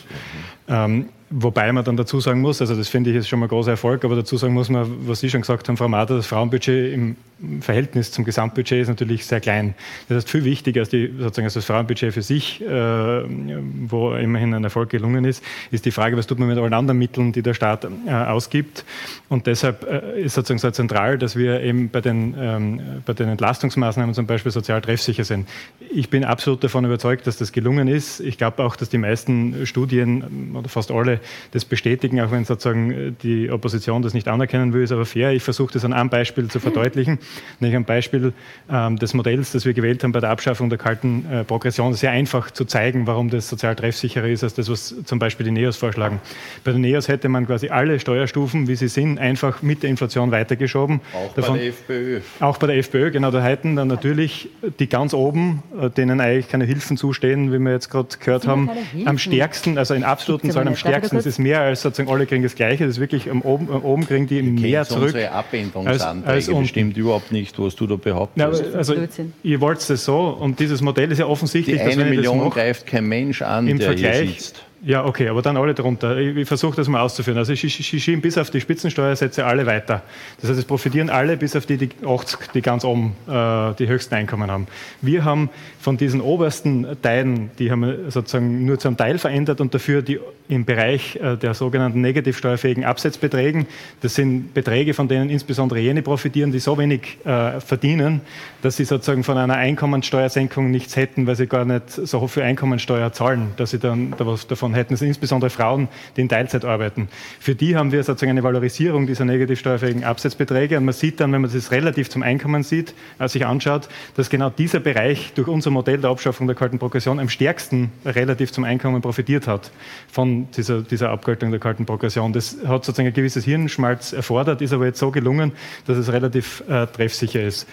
Ähm, Wobei man dann dazu sagen muss, also das finde ich ist schon mal ein großer Erfolg, aber dazu sagen muss man, was Sie schon gesagt haben, Frau Mader, das Frauenbudget im Verhältnis zum Gesamtbudget ist natürlich sehr klein. Das heißt, viel wichtiger als, die, sozusagen als das Frauenbudget für sich, äh, wo immerhin ein Erfolg gelungen ist, ist die Frage, was tut man mit allen anderen Mitteln, die der Staat äh, ausgibt. Und deshalb äh, ist sozusagen so zentral, dass wir eben bei den, ähm, bei den Entlastungsmaßnahmen zum Beispiel sozial treffsicher sind. Ich bin absolut davon überzeugt, dass das gelungen ist. Ich glaube auch, dass die meisten Studien oder fast alle das bestätigen, auch wenn sozusagen die Opposition das nicht anerkennen will, ist aber fair. Ich versuche das an einem Beispiel zu verdeutlichen, nämlich am Beispiel ähm, des Modells, das wir gewählt haben bei der Abschaffung der kalten äh, Progression, sehr einfach zu zeigen, warum das sozial treffsicherer ist als das, was zum Beispiel die NEOS vorschlagen. Bei den NEOS hätte man quasi alle Steuerstufen, wie sie sind, einfach mit der Inflation weitergeschoben. Auch Davon, bei der FPÖ. Auch bei der FPÖ, genau. Da hätten dann natürlich die ganz oben, äh, denen eigentlich keine Hilfen zustehen, wie wir jetzt gerade gehört haben, am stärksten, also in absoluten Zahlen am stärksten das ist mehr als sozusagen alle kriegen das Gleiche. Das ist wirklich am oben, am oben kriegen die mehr zurück. Unsere Abänderungsanträge als, als bestimmt überhaupt nicht, was du da behauptest. Ja, also, ihr wollt es so und dieses Modell ist ja offensichtlich, die eine Million greift kein Mensch an, im der Vergleich, hier sitzt. Ja, okay, aber dann alle drunter. Ich, ich versuche das mal auszuführen. Also sie schieben bis auf die Spitzensteuersätze alle weiter. Das heißt, es profitieren alle bis auf die, die 80, die ganz oben äh, die höchsten Einkommen haben. Wir haben von diesen obersten Teilen, die haben wir sozusagen nur zum Teil verändert und dafür die im Bereich äh, der sogenannten negativ steuerfähigen Absetzbeträgen. Das sind Beträge, von denen insbesondere jene profitieren, die so wenig äh, verdienen, dass sie sozusagen von einer Einkommensteuersenkung nichts hätten, weil sie gar nicht so viel Einkommensteuer zahlen, dass sie dann davon davon hätten, sind insbesondere Frauen, die in Teilzeit arbeiten. Für die haben wir sozusagen eine Valorisierung dieser negativ steuerfähigen Absetzbeträge und man sieht dann, wenn man das relativ zum Einkommen sieht, äh, sich anschaut, dass genau dieser Bereich durch unser Modell der Abschaffung der kalten Progression am stärksten relativ zum Einkommen profitiert hat von dieser, dieser Abgeltung der kalten Progression. Das hat sozusagen ein gewisses Hirnschmalz erfordert, ist aber jetzt so gelungen, dass es relativ äh, treffsicher ist.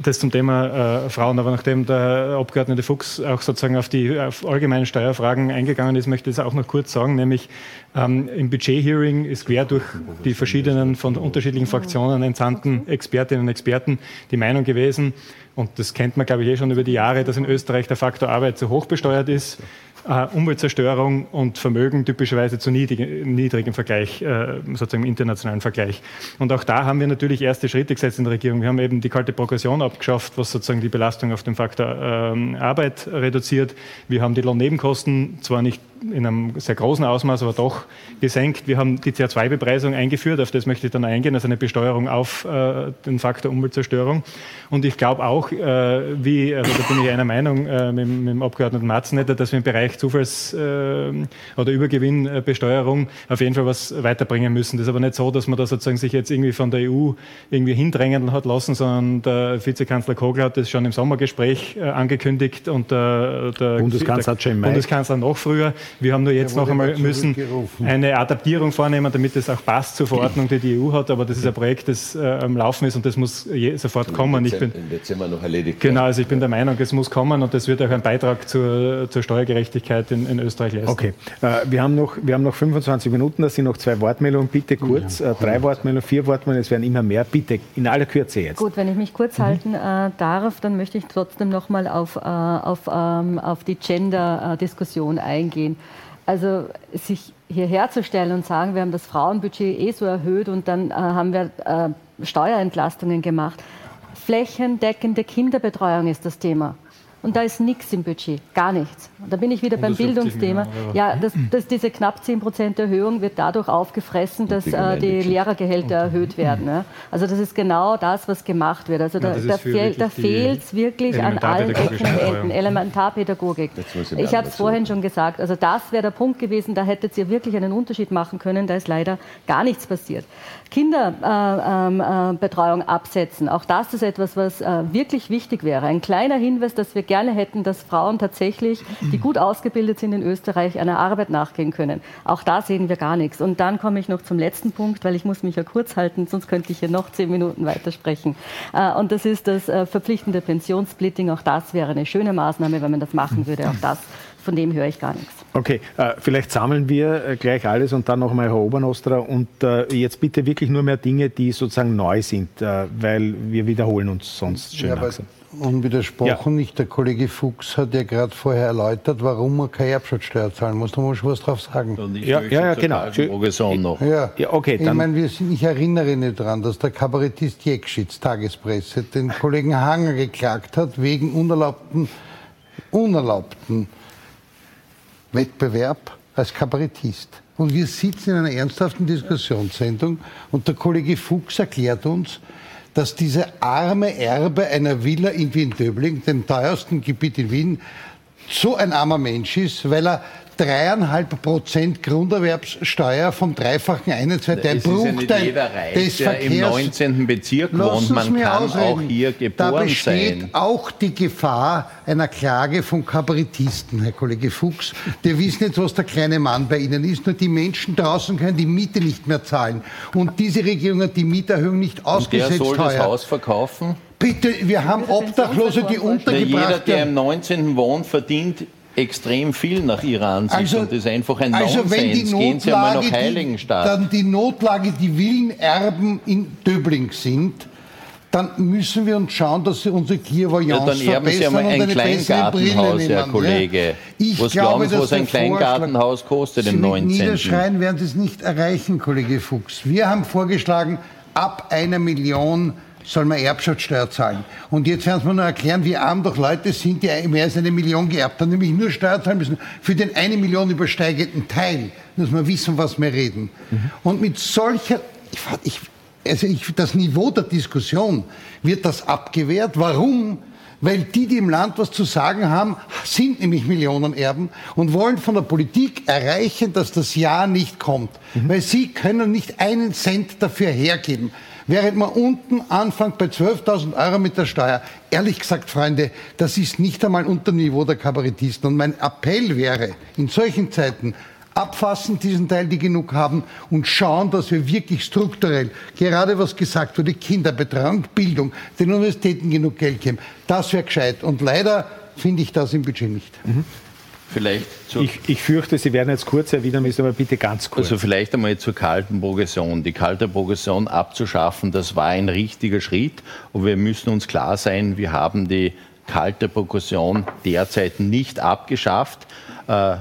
Das zum Thema äh, Frauen. Aber nachdem der Abgeordnete Fuchs auch sozusagen auf die auf allgemeinen Steuerfragen eingegangen ist, möchte ich es auch noch kurz sagen, nämlich ähm, im Budget-Hearing ist quer durch die verschiedenen von unterschiedlichen Fraktionen entsandten Expertinnen und Experten die Meinung gewesen, und das kennt man, glaube ich, eh schon über die Jahre, dass in Österreich der Faktor Arbeit zu hoch besteuert ist äh, Umweltzerstörung und Vermögen typischerweise zu niedrig, niedrig im Vergleich, äh, sozusagen im internationalen Vergleich. Und auch da haben wir natürlich erste Schritte gesetzt in der Regierung. Wir haben eben die kalte Progression abgeschafft, was sozusagen die Belastung auf den Faktor äh, Arbeit reduziert. Wir haben die Lohnnebenkosten zwar nicht in einem sehr großen Ausmaß, aber doch gesenkt. Wir haben die CO2-Bepreisung eingeführt, auf das möchte ich dann eingehen, also eine Besteuerung auf äh, den Faktor Umweltzerstörung. Und ich glaube auch, äh, wie, also da bin ich einer Meinung äh, mit, mit, dem Abgeordneten Matzenetter, dass wir im Bereich Zufalls- äh, oder Übergewinnbesteuerung auf jeden Fall was weiterbringen müssen. Das ist aber nicht so, dass man da sozusagen sich jetzt irgendwie von der EU irgendwie hindrängen hat lassen, sondern der Vizekanzler Kogler hat das schon im Sommergespräch äh, angekündigt und der, der Bundeskanzler, der Bundeskanzler noch früher. Wir haben nur jetzt noch einmal müssen eine Adaptierung vornehmen, damit es auch passt zur Verordnung, die die EU hat. Aber das ist ein Projekt, das äh, am Laufen ist und das muss je, sofort kommen. Ich bin, Dezember noch erledigt. Genau, also ich bin der Meinung, es muss kommen und das wird auch einen Beitrag zur, zur Steuergerechtigkeit in, in, Österreich leisten. Okay, äh, wir, haben noch, wir haben noch 25 Minuten, da sind noch zwei Wortmeldungen. Bitte kurz, ja. äh, drei Wortmeldungen, vier Wortmeldungen, es werden immer mehr. Bitte in aller Kürze jetzt. Gut, wenn ich mich kurz mhm. halten äh, darf, dann möchte ich trotzdem noch mal auf, äh, auf, ähm, auf die Gender-Diskussion eingehen. Also sich hierher zu stellen und sagen, wir haben das Frauenbudget eh so erhöht und dann äh, haben wir äh, Steuerentlastungen gemacht. Flächendeckende Kinderbetreuung ist das Thema. Und da ist nichts im Budget, gar nichts. Und da bin ich wieder beim Bildungsthema. Ja, das, das, diese knapp 10 Prozent Erhöhung wird dadurch aufgefressen, dass äh, die Lehrergehälter erhöht werden. Ja. Also das ist genau das, was gemacht wird. Also da, ja, da, fehl, da fehlt es wirklich an allen Ecken und Enden. Elementarpädagogik. Ich habe es vorhin schon gesagt. Also das wäre der Punkt gewesen, da hättet ihr wirklich einen Unterschied machen können. Da ist leider gar nichts passiert. Kinderbetreuung absetzen, auch das ist etwas, was äh, wirklich wichtig wäre. Ein kleiner Hinweis, dass wir gerne hätten, dass Frauen tatsächlich, die gut ausgebildet sind in Österreich, einer Arbeit nachgehen können. Auch da sehen wir gar nichts. Und dann komme ich noch zum letzten Punkt, weil ich muss mich ja kurz halten, sonst könnte ich hier noch zehn Minuten weitersprechen. Äh, und das ist das äh, verpflichtende Pensionssplitting. Auch das wäre eine schöne Maßnahme, wenn man das machen würde. Auch das, von dem höre ich gar nichts. Okay, äh, vielleicht sammeln wir äh, gleich alles und dann nochmal Herr Obernostra. Und äh, jetzt bitte wirklich nur mehr Dinge, die sozusagen neu sind, äh, weil wir wiederholen uns sonst schön ja, langsam. Unwidersprochen ja. nicht. Der Kollege Fuchs hat ja gerade vorher erläutert, warum man keine Erbschaftssteuer zahlen muss. Da muss ich was drauf sagen. Ja, ja, ja genau. Noch. Ja. ja, okay. Ich meine, wir sind, ich erinnere nicht daran, dass der Kabarettist Jekschitz, Tagespresse, den Kollegen Hanger geklagt hat wegen unerlaubten, unerlaubten Wettbewerb als Kabarettist. Und wir sitzen in einer ernsthaften Diskussionssendung und der Kollege Fuchs erklärt uns, dass dieser arme Erbe einer Villa in Wien-Döbling, dem teuersten Gebiet in Wien, so ein armer Mensch ist, weil er dreieinhalb Prozent Grunderwerbssteuer vom dreifachen Einheitswert, der Bruchteil des der im 19. Bezirk wohnt. Man kann ausreden. auch hier geboren da besteht sein. auch die Gefahr einer Klage von Kabarettisten, Herr Kollege Fuchs. Die wissen jetzt, was der kleine Mann bei Ihnen ist. Nur die Menschen draußen können die Miete nicht mehr zahlen. Und diese Regierung hat die Mieterhöhung nicht ausgesetzt. Und der soll das Haus verkaufen? Bitte, wir haben Obdachlose, die untergebracht werden. Jeder, der im 19. wohnt, verdient extrem viel nach Ihrer Ansicht also, und das ist einfach ein also Nonsens. Wenn die Notlage, Gehen Sie einmal nach Heiligenstadt. Die, dann die Notlage, die Villenerben in Döbling sind, dann müssen wir uns schauen, dass sie unsere Clairvoyance ja, dann erben Sie einmal ein Kleingartenhaus, Herr Kollege. Ich was glaube, glauben Sie, was ein Kleingartenhaus kostet im 19. Mit Niederschreien werden Sie es nicht erreichen, Kollege Fuchs. Wir haben vorgeschlagen, ab einer Million soll man Erbschaftssteuer zahlen. Und jetzt werden Sie mir noch erklären, wie arm doch Leute sind, die mehr als eine Million geerbt haben, nämlich nur Steuer zahlen müssen für den eine Million übersteigenden Teil. Muss man wissen, was wir reden. Mhm. Und mit solcher, ich, also ich, das Niveau der Diskussion wird das abgewehrt. Warum? weil die, die im Land was zu sagen haben, sind nämlich Millionenerben und wollen von der Politik erreichen, dass das Ja nicht kommt. Mhm. Weil sie können nicht einen Cent dafür hergeben. Während man unten anfängt bei 12.000 Euro mit der Steuer, ehrlich gesagt, Freunde, das ist nicht einmal unter Niveau der Kabarettisten. Und mein Appell wäre, in solchen Zeiten, abfassen, diesen Teil, die genug haben, und schauen, dass wir wirklich strukturell, gerade was gesagt wurde, Kinderbetreuung, Bildung, den Universitäten genug Geld geben. Das wäre gescheit. Und leider finde ich das im Budget nicht. Mhm. Vielleicht ich, ich, fürchte, Sie werden jetzt kurz erwidern müssen, aber bitte ganz kurz. Also vielleicht einmal zur kalten Progression. Die kalte Progression abzuschaffen, das war ein richtiger Schritt. Und wir müssen uns klar sein, wir haben die kalte Progression derzeit nicht abgeschafft. Äh,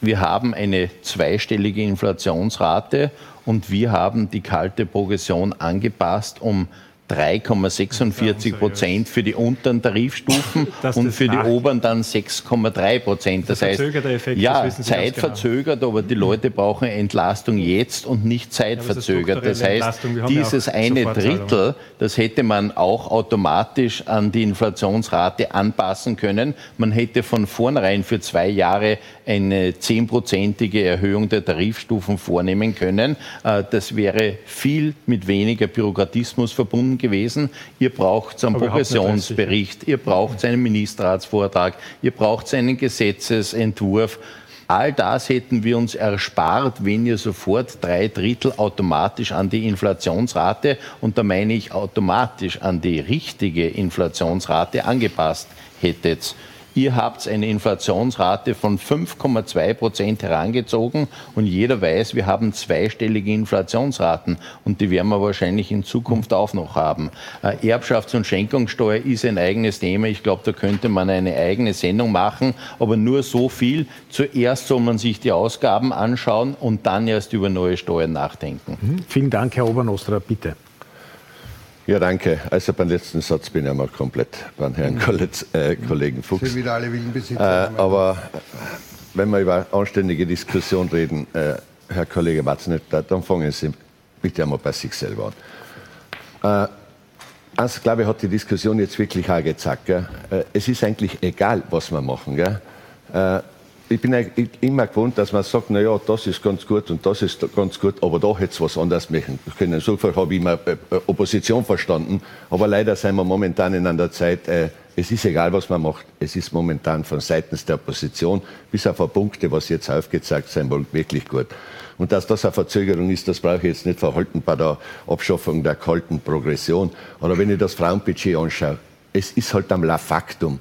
wir haben eine zweistellige Inflationsrate und wir haben die kalte Progression angepasst, um 3,46 Prozent für die unteren Tarifstufen und für die oberen dann 6,3 Prozent. Das, heißt, Effekt, ja, das zeitverzögert, genau. aber die Leute brauchen Entlastung jetzt und nicht zeitverzögert. Das heißt, dieses eine Drittel, das hätte man auch automatisch an die Inflationsrate anpassen können. Man hätte von vornherein für zwei Jahre eine zehnprozentige Erhöhung der Tarifstufen vornehmen können. Äh, das wäre viel mit weniger Bürokratismus verbunden gewesen. Ihr braucht einen Progressionsbericht, ihr braucht einen Ministerratsvortrag, ihr braucht einen Gesetzesentwurf. All das hätten wir uns erspart, wenn ihr sofort drei Drittel automatisch an die Inflationsrate, und da meine ich automatisch an die richtige Inflationsrate angepasst hättet. Ihr habt eine Inflationsrate von 5,2 Prozent herangezogen und jeder weiß, wir haben zweistellige Inflationsraten und die werden wir wahrscheinlich in Zukunft auch noch haben. Äh, Erbschafts- und Schenkungssteuer ist ein eigenes Thema. Ich glaube, da könnte man eine eigene Sendung machen, aber nur so viel. Zuerst soll man sich die Ausgaben anschauen und dann erst über neue Steuern nachdenken. Mhm. Vielen Dank, Herr Obernostra. Bitte. Ja, danke. Also beim letzten Satz bin ich einmal komplett beim Herrn Kolletz, äh, Kollegen Fuchs. Sind wieder alle Willenbesitzer. Äh, aber wenn wir über anständige Diskussion reden, äh, Herr Kollege Matznet, dann fangen Sie bitte einmal bei sich selber an. Äh, also, glaube ich, hat die Diskussion jetzt wirklich auch gezeigt. Gell? Äh, es ist eigentlich egal, was wir machen. Gell? Ich bin immer gewohnt, dass man sagt, na ja, das ist ganz gut und das ist ganz gut, aber da hätte es was anderes machen können. So viel habe ich immer äh, äh, Opposition verstanden. Aber leider sind wir momentan in einer Zeit, äh, es ist egal, was man macht. Es ist momentan von seitens der Opposition bis auf ein Punkte, was jetzt aufgezeigt sein wollen, wirklich gut. Und dass das eine Verzögerung ist, das brauche ich jetzt nicht verhalten bei der Abschaffung der kalten Progression. Oder wenn ich das Frauenbudget anschaue, es ist halt am La Factum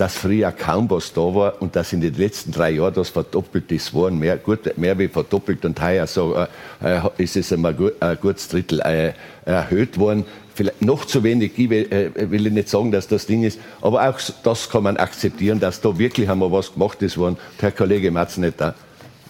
dass früher kaum was da war und dass in den letzten drei Jahren das verdoppelt ist worden, mehr, gut, mehr wie verdoppelt und heuer so, äh, äh ist es einmal gut, ein gutes Drittel äh, erhöht worden. Vielleicht noch zu wenig, ich will, äh, will ich nicht sagen, dass das Ding ist, aber auch das kann man akzeptieren, dass da wirklich einmal was gemacht ist worden. Herr Kollege Matzenetter,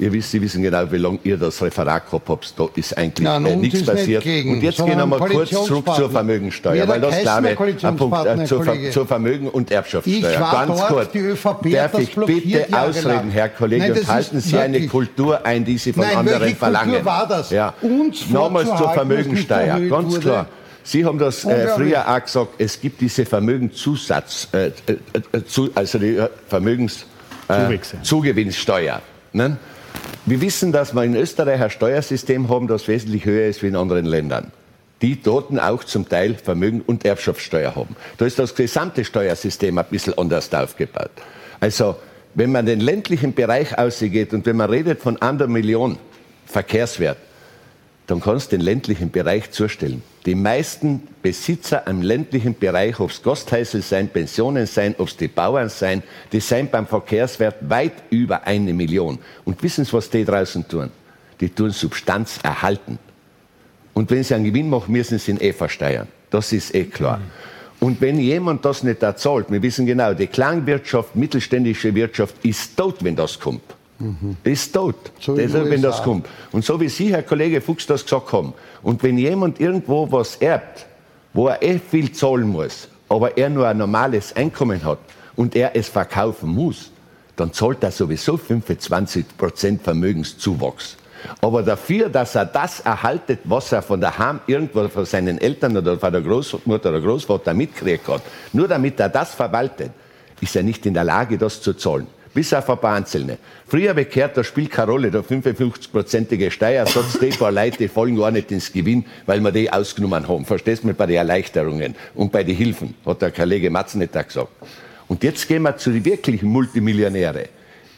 Ihr wisst, Sie wissen genau, wie lange ihr das Referat gehabt habt. Da ist eigentlich Nein, äh, nichts passiert. Gegen, und jetzt gehen wir mal kurz zurück zur Vermögensteuer, weil das glaube ich ein Punkt äh, zur, Ver zur Vermögen- und Erbschaftssteuer. Ich war Ganz dort, kurz. Die ÖVP Darf ich bitte ausreden, Herr Kollege, Nein, und halten Sie eine Kultur ein, die Sie von Nein, anderen welche verlangen. Kultur war das? Ja. Uns Nochmals zur Vermögensteuer, ganz wurde. klar. Sie haben das äh, früher auch gesagt, es gibt diese Vermögenszusatz, äh, äh, äh zu, also die äh, Vermögenszugewinnsteuer. Ne? Wir wissen, dass wir in Österreich ein Steuersystem haben, das wesentlich höher ist wie in anderen Ländern. Die dort auch zum Teil Vermögen- und Erbschaftssteuer haben. Da ist das gesamte Steuersystem ein bisschen anders aufgebaut. Also, wenn man den ländlichen Bereich ausgeht und wenn man redet von einer Million Verkehrswert, dann kannst du den ländlichen Bereich zustellen. Die meisten Besitzer im ländlichen Bereich, ob es Gasthäuser sein, Pensionen sein, ob es die Bauern sein, die sind beim Verkehrswert weit über eine Million. Und wissen Sie, was die draußen tun? Die tun Substanz erhalten. Und wenn sie einen Gewinn machen, müssen sie ihn eh versteuern. Das ist eh klar. Und wenn jemand das nicht erzahlt, wir wissen genau, die Kleinwirtschaft, mittelständische Wirtschaft ist tot, wenn das kommt. Mhm. Ist tot, so Deshalb, wenn das kommt. Und so wie Sie, Herr Kollege Fuchs, das gesagt haben, und wenn jemand irgendwo was erbt, wo er eh viel zahlen muss, aber er nur ein normales Einkommen hat und er es verkaufen muss, dann zahlt er sowieso 25 Prozent Vermögenszuwachs. Aber dafür, dass er das erhaltet, was er von daheim irgendwo von seinen Eltern oder von der Großmutter oder Großvater mitgekriegt hat, nur damit er das verwaltet, ist er nicht in der Lage, das zu zahlen. Bis auf ein paar Einzelne. Früher bekehrt, da spielt keine Rolle, der 55-prozentige Steuersatz, die paar Leute die fallen gar nicht ins Gewinn, weil wir die ausgenommen haben. Verstehst du mich bei den Erleichterungen und bei den Hilfen, hat der Kollege Matzenetter gesagt. Und jetzt gehen wir zu den wirklichen Multimillionäre.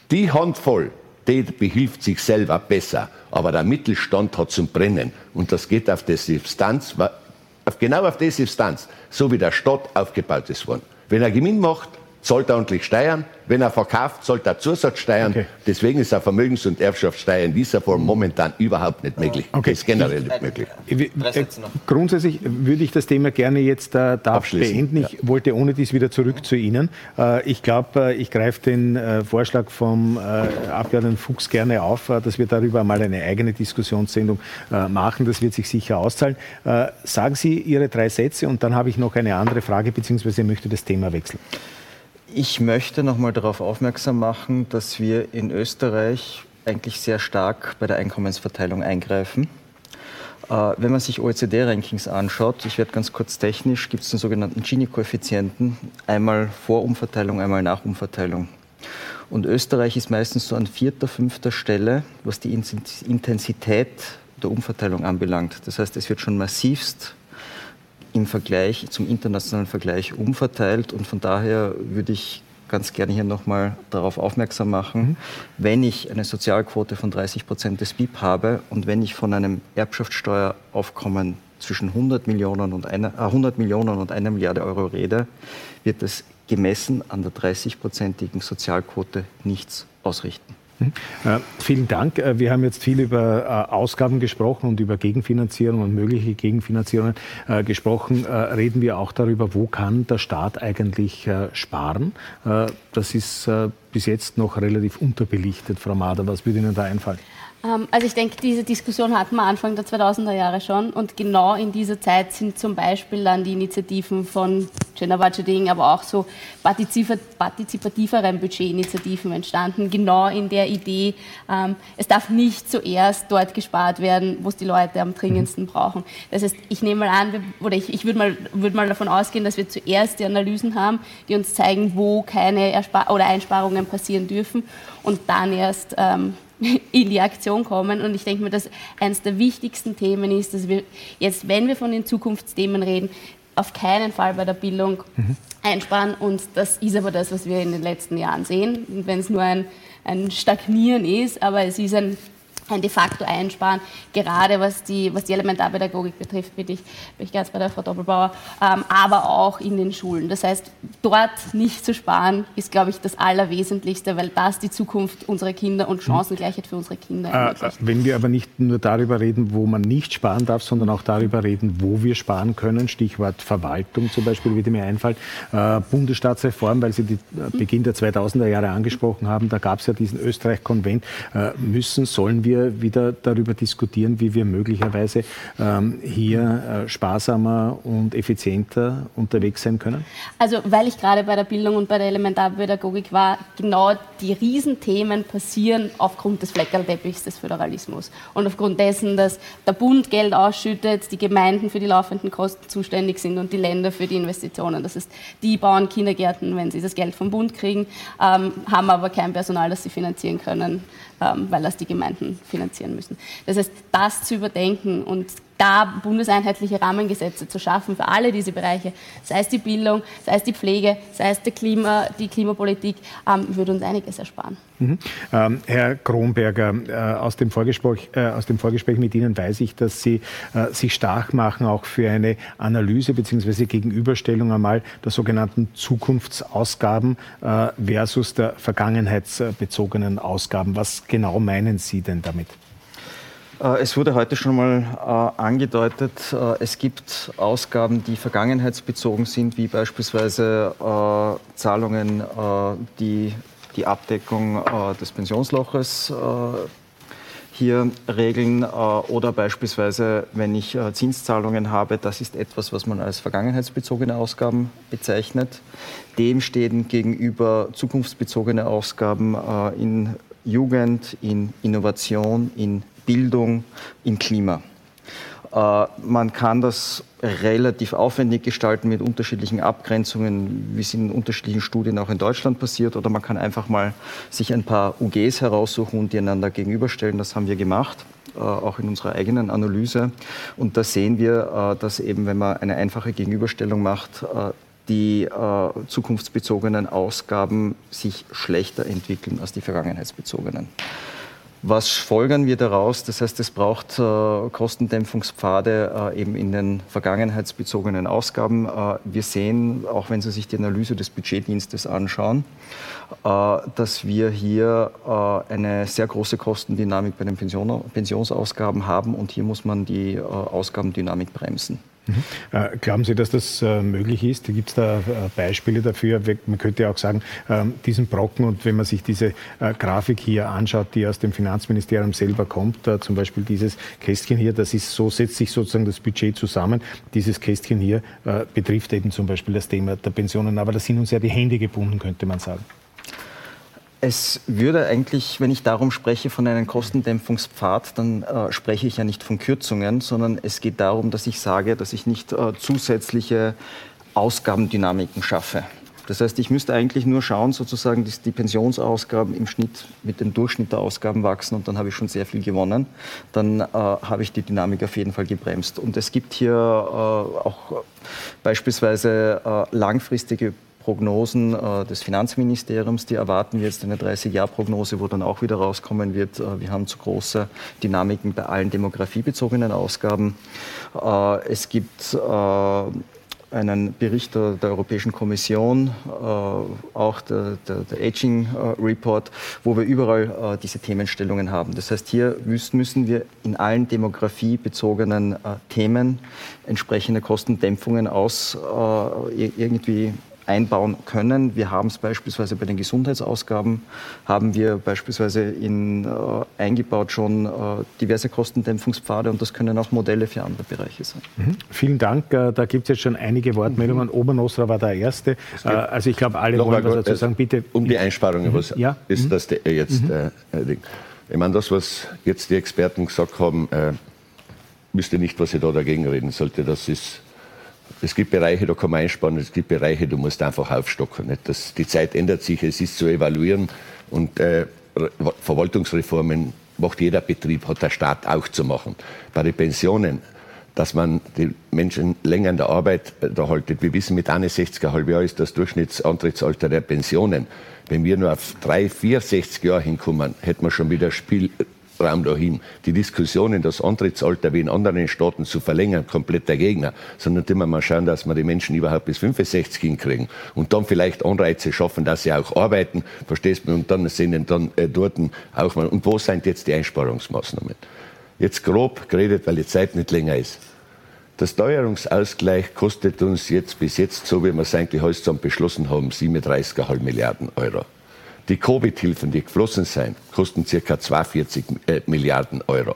Die Handvoll, die behilft sich selber besser, aber der Mittelstand hat zum Brennen. Und das geht auf die Substanz, genau auf die Substanz, so wie der Stadt aufgebaut ist worden. Wenn er Gewinn macht, zahlt er ordentlich Steuern. Wenn er verkauft, zahlt er Zusatzsteuern. Okay. Deswegen ist eine Vermögens- und Erbschaftssteuer in dieser Form momentan überhaupt nicht möglich. Okay. Das ist generell nicht möglich. Äh, grundsätzlich würde ich das Thema gerne jetzt äh, da beenden. Ich ja. wollte ohne dies wieder zurück zu Ihnen. Äh, ich glaube, äh, ich greife den äh, Vorschlag vom äh, Abgeordneten Fuchs gerne auf, dass wir darüber mal eine eigene Diskussionssendung machen. Das wird sich sicher auszahlen. sagen Sie Ihre drei Sätze und dann habe ich noch eine andere Frage, beziehungsweise möchte das Thema wechseln. Ich möchte noch mal darauf aufmerksam machen, dass wir in Österreich eigentlich sehr stark bei der Einkommensverteilung eingreifen. Äh, wenn man sich OECD-Rankings anschaut, ich werde ganz kurz technisch, gibt es den sogenannten Gini-Koeffizienten, einmal Vorumverteilung, einmal Nachumverteilung. Und Österreich ist meistens so an vierter, fünfter Stelle, was die Intensität der Umverteilung anbelangt. Das heißt, es wird schon massivst im Vergleich zum internationalen Vergleich umverteilt. Und von daher würde ich ganz gerne hier nochmal darauf aufmerksam machen, mhm. wenn ich eine Sozialquote von 30 Prozent des BIP habe und wenn ich von einem Erbschaftssteueraufkommen zwischen 100 Millionen und einer, äh, 100 Millionen und einer Milliarde Euro rede, wird das gemessen an der 30-prozentigen Sozialquote nichts ausrichten. Äh, vielen Dank. Äh, wir haben jetzt viel über äh, Ausgaben gesprochen und über Gegenfinanzierung und mögliche Gegenfinanzierungen gesprochen. Reden wir auch darüber, wo kann der Staat eigentlich sparen? das ist bis jetzt noch relativ unterbelichtet, Frau Mader. Was würde Ihnen da einfallen? Ähm, also ich denke, diese Diskussion hatten wir Anfang der 2000er Jahre schon und genau in dieser Zeit sind zum Beispiel dann die Initiativen von Jenna Wajading, aber auch so partizipativeren Budgetinitiativen entstanden, genau in der Idee, ähm, es darf nicht zuerst dort gespart werden, wo es die Leute am dringendsten brauchen. Das heißt, ich nehme mal an, oder ich, ich würde mal, würd mal davon ausgehen, dass wir zuerst die Analysen haben, die uns zeigen, wo keine Erspar oder Einsparungen passieren dürfen und dann erst ähm, in die Aktion kommen. Und ich denke mir, dass eines der wichtigsten Themen ist, dass wir jetzt, wenn wir von den Zukunftsthemen reden, auf keinen Fall bei der Bildung mhm. einsparen. Und das ist aber das, was wir in den letzten Jahren sehen. Und wenn es nur ein, ein Stagnieren ist, aber es ist ein ein de facto einsparen, gerade was die, was die Elementarpädagogik betrifft, bin ich, bin ich ganz bei der Frau Doppelbauer, ähm, aber auch in den Schulen. Das heißt, dort nicht zu sparen, ist, glaube ich, das Allerwesentlichste, weil das die Zukunft unserer Kinder und Chancengleichheit für unsere Kinder äh, ermöglicht. Äh, wenn wir aber nicht nur darüber reden, wo man nicht sparen darf, sondern auch darüber reden, wo wir sparen können, Stichwort Verwaltung zum Beispiel, würde mir einfallen, äh, Bundesstaatsreform, weil Sie den äh, Beginn der 2000er Jahre angesprochen haben, da gab es ja diesen Österreich-Konvent, äh, müssen, sollen wir wir wieder darüber diskutieren, wie wir möglicherweise ähm, hier äh, sparsamer und effizienter unterwegs sein können? Also, weil ich gerade bei der Bildung und bei der Elementarpädagogik war, genau die Riesenthemen passieren aufgrund des Fleckerlteppichs des Föderalismus und aufgrund dessen, dass der Bund Geld ausschüttet, die Gemeinden für die laufenden Kosten zuständig sind und die Länder für die Investitionen. Das heißt, die bauen Kindergärten, wenn sie das Geld vom Bund kriegen, ähm, haben aber kein Personal, das sie finanzieren können weil das die Gemeinden finanzieren müssen. Das heißt, das zu überdenken und da bundeseinheitliche Rahmengesetze zu schaffen für alle diese Bereiche, sei es die Bildung, sei es die Pflege, sei es Klima, die Klimapolitik, ähm, würde uns einiges ersparen. Mhm. Ähm, Herr Kronberger, äh, aus, dem Vorgespräch, äh, aus dem Vorgespräch mit Ihnen weiß ich, dass Sie äh, sich stark machen auch für eine Analyse bzw. Gegenüberstellung einmal der sogenannten Zukunftsausgaben äh, versus der vergangenheitsbezogenen Ausgaben. Was genau meinen Sie denn damit? Äh, es wurde heute schon mal äh, angedeutet, äh, es gibt Ausgaben, die vergangenheitsbezogen sind, wie beispielsweise Zahlungen, die die Abdeckung des Pensionsloches hier regeln oder beispielsweise, wenn ich Zinszahlungen habe, das ist etwas, was man als vergangenheitsbezogene Ausgaben bezeichnet. Dem stehen gegenüber zukunftsbezogene Ausgaben in Jugend, in Innovation, in Bildung, in Klima. Äh, man kann das relativ aufwendig gestalten mit unterschiedlichen Abgrenzungen, wie es in unterschiedlichen Studien auch in Deutschland passiert. Oder man kann einfach mal sich ein paar UGs heraussuchen und die einander gegenüberstellen. Das haben wir gemacht, äh, auch in unserer eigenen Analyse. Und da sehen wir, äh, dass eben, wenn man eine einfache Gegenüberstellung macht, die zukunftsbezogenen Ausgaben sich schlechter entwickeln als die vergangenheitsbezogenen. Was folgern wir daraus? Das heißt, es braucht äh, Kostendämpfungspfade äh, eben in den vergangenheitsbezogenen Ausgaben. Äh, wir sehen, auch wenn Sie sich die Analyse des Budgetdienstes anschauen, äh, dass wir hier äh, eine sehr große Kostendynamik bei den Pension Pensionsausgaben haben und hier muss man die äh, Ausgabendynamik bremsen. Mhm. Glauben Sie, dass das äh, möglich ist? Gibt es da äh, Beispiele dafür? Man könnte auch sagen, ähm, diesen Brocken und wenn man sich diese Grafik hier anschaut, die aus dem Finanzministerium selber kommt, zum Beispiel dieses Kästchen hier, das ist so, setzt sich sozusagen das Budget zusammen. Dieses Kästchen hier betrifft eben zum Beispiel das Thema der Pensionen, aber da sind uns ja die Hände gebunden, könnte man sagen. Es würde eigentlich, wenn ich darum spreche von einem Kostendämpfungspfad, dann äh, spreche ich ja nicht von Kürzungen, sondern es geht darum, dass ich sage, dass ich nicht äh, zusätzliche Ausgabendynamiken schaffe. Das heißt, ich müsste eigentlich nur schauen, sozusagen, dass die Pensionsausgaben im Schnitt mit dem Durchschnitt der Ausgaben wachsen und dann habe ich schon sehr viel gewonnen. Dann äh, habe ich die Dynamik auf jeden Fall gebremst. Und es gibt hier äh, auch beispielsweise äh, langfristige Prognosen äh, des Finanzministeriums, die erwarten wir jetzt eine 30-Jahr-Prognose, wo dann auch wieder rauskommen wird, äh, wir haben zu große Dynamiken bei allen demografiebezogenen Ausgaben. Äh, es gibt äh, einen Bericht der, der Europäischen Kommission, äh, auch der, der, der Aging äh, Report, wo wir überall diese Themenstellungen haben. Das heißt, hier müssen wir in allen demografiebezogenen Themen entsprechende Kostendämpfungen aus irgendwie einbauen können. Wir haben es beispielsweise bei den Gesundheitsausgaben, haben wir beispielsweise in, äh, eingebaut schon äh, diverse Kostendämpfungspfade und das können auch Modelle für andere Bereiche sein. Mhm. Vielen Dank. Äh, da gibt es jetzt schon einige Wortmeldungen. Mhm. Obernosra war der Erste. Äh, also ich glaube, alle wollen was dazu sagen. Bitte. Um die Einsparungen, mhm. was ja? ist mhm. das jetzt? Mhm. Äh, ich meine, das, was jetzt die Experten gesagt haben, äh, wüsste nicht, was ich da dagegen reden sollte. Das ist es gibt Bereiche, da kann man einsparen, es gibt Bereiche, du musst einfach aufstocken. Nicht? Das, die Zeit ändert sich, es ist zu evaluieren und äh, Verwaltungsreformen macht jeder Betrieb, hat der Staat auch zu machen. Bei den Pensionen, dass man die Menschen länger in der Arbeit äh, da haltet. Wir wissen, mit 61,5 Jahren ist das Durchschnittsantrittsalter der Pensionen. Wenn wir nur auf 3, 4, 60 Jahre hinkommen, hätten wir schon wieder Spiel, Raum dahin. Die Diskussionen, das Antrittsalter wie in anderen Staaten zu verlängern, komplett der Gegner, sondern immer mal schauen, dass wir die Menschen überhaupt bis 65 hinkriegen und dann vielleicht Anreize schaffen, dass sie auch arbeiten, verstehst du, und dann sind dann äh, dort auch mal, und wo sind jetzt die Einsparungsmaßnahmen? Jetzt grob geredet, weil die Zeit nicht länger ist. Der Steuerungsausgleich kostet uns jetzt bis jetzt, so wie wir es eigentlich zusammen beschlossen haben, 37,5 Milliarden Euro. Die Covid-Hilfen, die geflossen sind, kosten ca. 42 äh, Milliarden Euro.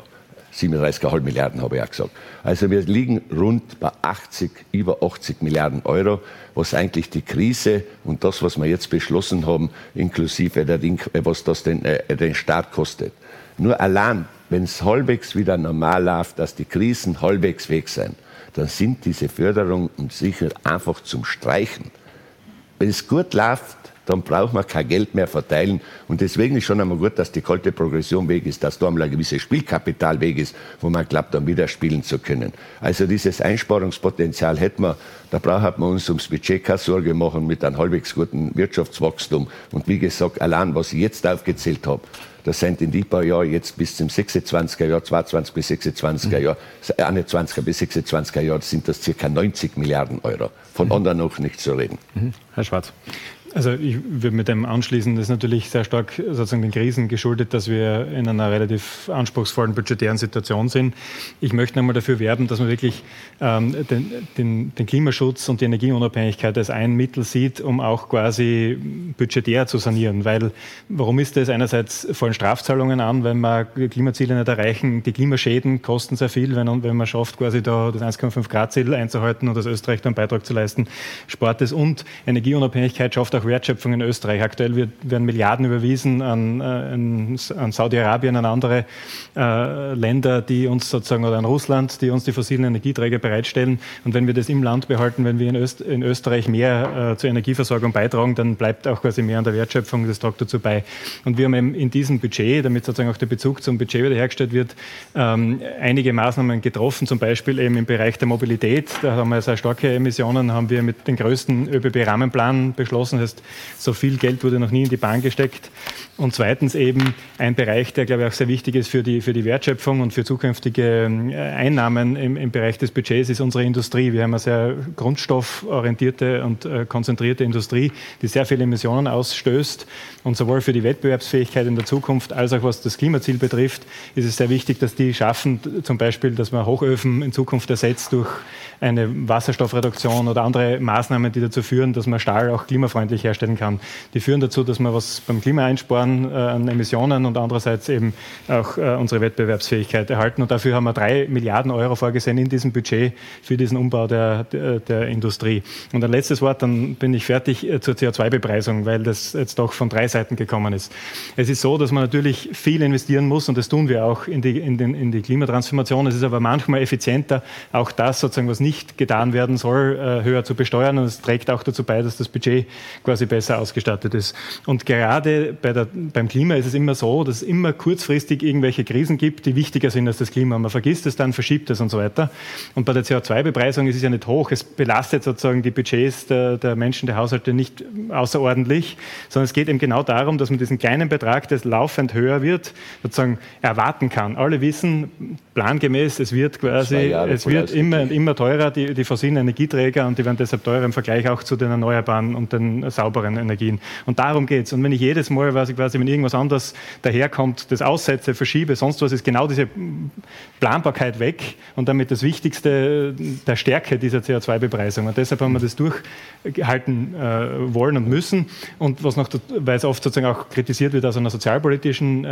37,5 Milliarden habe ich auch gesagt. Also wir liegen rund bei 80, über 80 Milliarden Euro, was eigentlich die Krise und das, was wir jetzt beschlossen haben, inklusive der Ding, äh, was das den, äh, den Staat kostet. Nur allein, wenn es halbwegs wieder normal läuft, dass die Krisen halbwegs weg sind, dann sind diese Förderungen sicher einfach zum Streichen. Wenn es gut läuft, dann braucht man kein Geld mehr verteilen. Und deswegen ist schon einmal gut, dass die kalte Progression weg ist, dass da einmal ein gewisses Spielkapital weg ist, wo man glaubt, dann wieder spielen zu können. Also dieses Einsparungspotenzial hätten wir, da braucht man uns ums Budget keine Sorge machen mit einem halbwegs guten Wirtschaftswachstum. Und wie gesagt, allein was ich jetzt aufgezählt habe, das sind in die paar Jahren jetzt bis zum 26er Jahr, 22 bis 26er Jahr, 21er bis 26er Jahr sind das circa 90 Milliarden Euro. Von anderen noch nicht zu reden. Mhm. Herr Schwarz. Also ich würde mit dem anschließen, das ist natürlich sehr stark sozusagen den Krisen geschuldet, dass wir in einer relativ anspruchsvollen budgetären Situation sind. Ich möchte einmal dafür werben, dass man wirklich ähm, den, den, den, Klimaschutz und die Energieunabhängigkeit als ein Mittel sieht, um auch quasi budgetär zu sanieren. Weil warum ist das? Einerseits fallen Strafzahlungen an, wenn wir Klimaziele nicht erreichen. Die Klimaschäden kosten sehr viel, wenn, wenn man schafft, quasi da das 1,5 Grad Ziel einzuhalten und als Österreich einen Beitrag zu leisten, spart es und Energieunabhängigkeit schafft auch Wertschöpfung in Österreich. Aktuell wird, werden Milliarden überwiesen an, an, an Saudi-Arabien, an andere äh, Länder, die uns sozusagen, oder an Russland, die uns die fossilen Energieträger bereitstellen. Und wenn wir das im Land behalten, wenn wir in, Öst, in Österreich mehr äh, zur Energieversorgung beitragen, dann bleibt auch quasi mehr an der Wertschöpfung, das tragt dazu bei. Und wir haben eben in diesem Budget, damit sozusagen auch der Bezug zum Budget wiederhergestellt wird, ähm, einige Maßnahmen getroffen, zum Beispiel eben im Bereich der Mobilität. Da haben wir sehr starke Emissionen, haben wir mit dem größten ÖBB-Rahmenplan beschlossen. Heißt, so viel Geld wurde noch nie in die Bahn gesteckt. Und zweitens eben ein Bereich, der, glaube ich, auch sehr wichtig ist für die, für die Wertschöpfung und für zukünftige äh, Einnahmen im, im Bereich des Budgets, ist unsere Industrie. Wir haben eine sehr grundstofforientierte und äh, konzentrierte Industrie, die sehr viele Emissionen ausstößt. Und sowohl für die Wettbewerbsfähigkeit in der Zukunft als auch was das Klimaziel betrifft, ist es sehr wichtig, dass die schaffen, zum Beispiel, dass man Hochöfen in Zukunft ersetzt durch eine Wasserstoffreduktion oder andere Maßnahmen, die dazu führen, dass man Stahl auch klimafreundlich herstellen kann. Die führen dazu, dass wir was beim Klima einsparen äh, an Emissionen und andererseits eben auch äh, unsere Wettbewerbsfähigkeit erhalten. Und dafür haben wir drei Milliarden Euro vorgesehen in diesem Budget für diesen Umbau der, der, der Industrie. Und ein letztes Wort, dann bin ich fertig äh, zur CO2-Bepreisung, weil das jetzt doch von drei Seiten gekommen ist. Es ist so, dass man natürlich viel investieren muss und das tun wir auch in die, in den, in die Klimatransformation. Es ist aber manchmal effizienter, auch das sozusagen, was nicht getan werden soll, äh, höher zu besteuern. Und es trägt auch dazu bei, dass das Budget quasi besser ausgestattet ist. Und gerade bei der, beim Klima ist es immer so, dass es immer kurzfristig irgendwelche Krisen gibt, die wichtiger sind als das Klima. Man vergisst es dann, verschiebt es und so weiter. Und bei der CO2-Bepreisung ist es ja nicht hoch. Es belastet sozusagen die Budgets der, der Menschen, der Haushalte nicht außerordentlich, sondern es geht eben genau darum, dass man diesen kleinen Betrag, der laufend höher wird, sozusagen erwarten kann. Alle wissen, plangemäß, es wird quasi, es wird immer und immer teurer die, die fossilen Energieträger, und die werden deshalb teurer im Vergleich auch zu den erneuerbaren und den sauberen Energien. Und darum geht es. Und wenn ich jedes Mal, was ich quasi, wenn irgendwas anderes daherkommt, das aussetze, verschiebe, sonst was, ist genau diese Planbarkeit weg und damit das Wichtigste der Stärke dieser CO2-Bepreisung. Und deshalb haben wir das durchhalten äh, wollen und müssen. Und was noch, weil es oft sozusagen auch kritisiert wird aus einer sozialpolitischen, äh,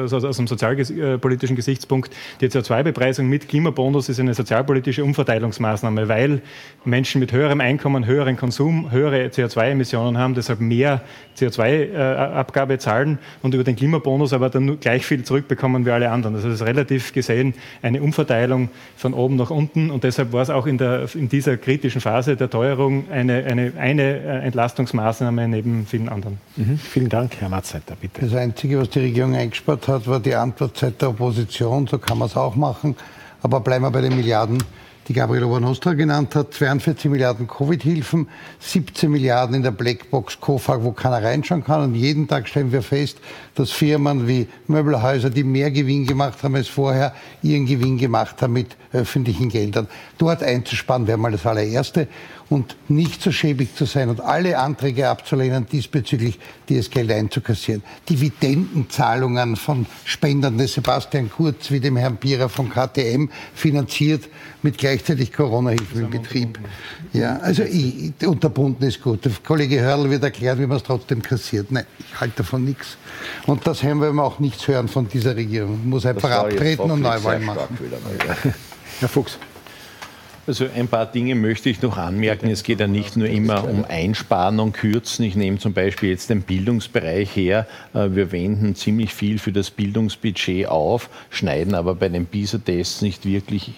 also aus einem sozialpolitischen Gesichtspunkt, die CO2-Bepreisung mit Klimabonus ist eine sozialpolitische Umverteilung Umverteilungsmaßnahme, weil Menschen mit höherem Einkommen, höheren Konsum, höhere CO2-Emissionen haben, deshalb mehr CO2-Abgabe zahlen und über den Klimabonus aber dann gleich viel zurückbekommen wie alle anderen. Das ist relativ gesehen eine Umverteilung von oben nach unten und deshalb war es auch in, der, in dieser kritischen Phase der Teuerung eine, eine, eine äh, Entlastungsmaßnahme neben vielen anderen. Mhm. Vielen Dank, Herr Matzleiter, bitte. Das Einzige, was die Regierung eingespart hat, war die Antwortzeit der Opposition. So kann man es auch machen. Aber bleiben wir bei den Milliarden die Gabriela Obernostra genannt hat, 42 Milliarden Covid-Hilfen, 17 Milliarden in der Blackbox COFAG, wo keiner reinschauen kann. Und jeden Tag stellen wir fest, dass Firmen wie Möbelhäuser, die mehr Gewinn gemacht haben als vorher, ihren Gewinn gemacht haben mit öffentlichen Geldern. Dort einzusparen wäre mal das allererste und nicht so schäbig zu sein und alle Anträge abzulehnen, diesbezüglich dieses Geld einzukassieren. Dividendenzahlungen von Spendern des Sebastian Kurz wie dem Herrn Bierer von KTM finanziert mit gleichzeitig Corona-Hilfen im Betrieb. Ja, also ich, unterbunden ist gut. Der Kollege Hörl wird erklären, wie man es trotzdem kassiert. Nein, ich halte davon nichts. Und das haben wir auch nichts hören von dieser Regierung. Muss einfach abtreten und Neuwahlen machen. Herr Fuchs. Also ein paar Dinge möchte ich noch anmerken. Es geht ja nicht nur immer um Einsparen und Kürzen. Ich nehme zum Beispiel jetzt den Bildungsbereich her. Äh, wir wenden ziemlich viel für das Bildungsbudget auf, schneiden aber bei den PISA-Tests nicht wirklich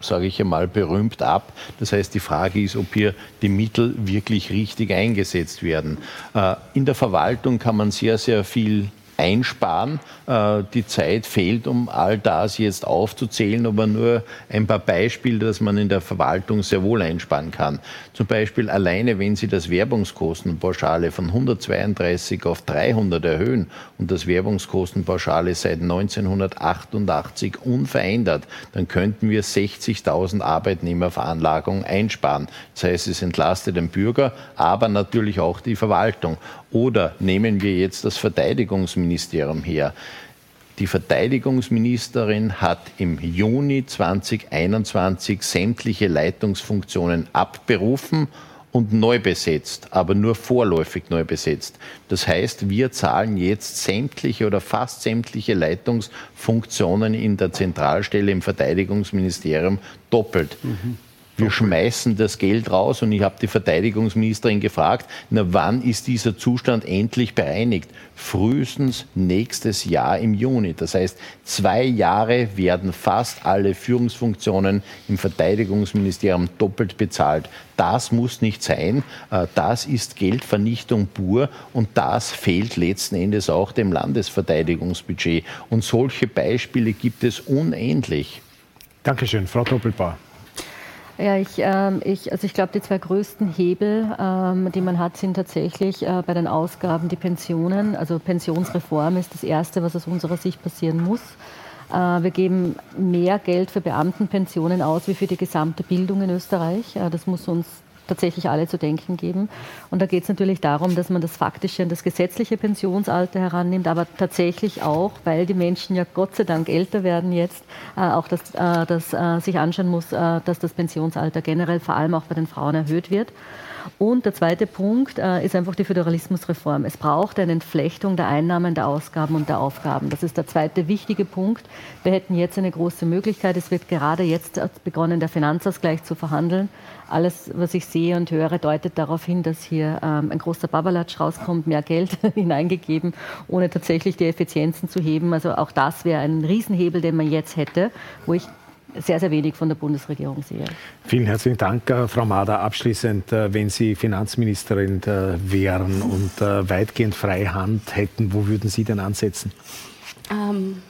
sage ich einmal, berühmt ab. Das heißt, die Frage ist, ob hier die Mittel wirklich richtig eingesetzt werden. Äh, in der Verwaltung kann man sehr, sehr viel einsparen. Äh, die Zeit fehlt, um all das jetzt aufzuzählen, aber nur ein paar Beispiele, dass man in der Verwaltung sehr wohl einsparen kann. Zum Beispiel alleine, wenn Sie das Werbungskostenpauschale von 132 auf 300 erhöhen und das Werbungskostenpauschale seit 1988 unverändert, dann könnten wir 60.000 Arbeitnehmerveranlagungen einsparen. Das heißt, es entlastet den Bürger, aber natürlich auch die Verwaltung. Oder nehmen wir jetzt das Verteidigungsministerium her. Die Verteidigungsministerin hat im Juni 2021 sämtliche Leitungsfunktionen abberufen und neu besetzt, aber nur vorläufig neu besetzt. Das heißt, wir zahlen jetzt sämtliche oder fast sämtliche Leitungsfunktionen in der Zentralstelle im Verteidigungsministerium doppelt. Mhm. Wir schmeißen das Geld raus und ich habe die Verteidigungsministerin gefragt, na wann ist dieser Zustand endlich bereinigt? Frühestens nächstes Jahr im Juni. Das heißt, zwei Jahre werden fast alle Führungsfunktionen im Verteidigungsministerium doppelt bezahlt. Das muss nicht sein. Äh, das ist Geldvernichtung pur und das fehlt letzten Endes auch dem Landesverteidigungsbudget. Und solche Beispiele gibt es unendlich. Dankeschön, Frau Doppelbauer. Ja, ich, ähm, ich, also ich glaube, die zwei größten Hebel, ähm, die man hat, sind tatsächlich äh, bei den Ausgaben die Pensionen. Also Pensionsreform ist das Erste, was aus unserer Sicht passieren muss. Äh, wir geben mehr Geld für Beamtenpensionen aus wie für die gesamte Bildung in Österreich. Äh, das muss uns tatsächlich alle zu denken geben. Und da geht es natürlich darum, dass man das faktische und das gesetzliche Pensionsalter herannimmt, aber tatsächlich auch, weil die Menschen ja Gott sei Dank älter werden jetzt, äh, auch dass äh, das äh, sich anschauen muss, dass das Pensionsalter generell vor allem auch bei den Frauen erhöht wird. Und der zweite Punkt äh, ist einfach die Föderalismusreform. Es braucht eine Entflechtung der Einnahmen, der Ausgaben und der Aufgaben. Das ist der zweite wichtige Punkt. Wir hätten jetzt eine große Möglichkeit. Es wird gerade jetzt begonnen, der Finanzausgleich zu verhandeln. Alles, was ich sehe und höre, deutet darauf hin, dass hier ähm, ein großer Babalatsch rauskommt, mehr Geld hineingegeben, ohne tatsächlich die Effizienzen zu heben. Also auch das wäre ein Riesenhebel, den man jetzt hätte, wo ich sehr, sehr wenig von der Bundesregierung sehe. Vielen herzlichen Dank, äh, Frau Mader. Abschließend, äh, wenn Sie Finanzministerin äh, wären und weitgehend freie Hand hätten, wo würden Sie denn ansetzen? Ähm,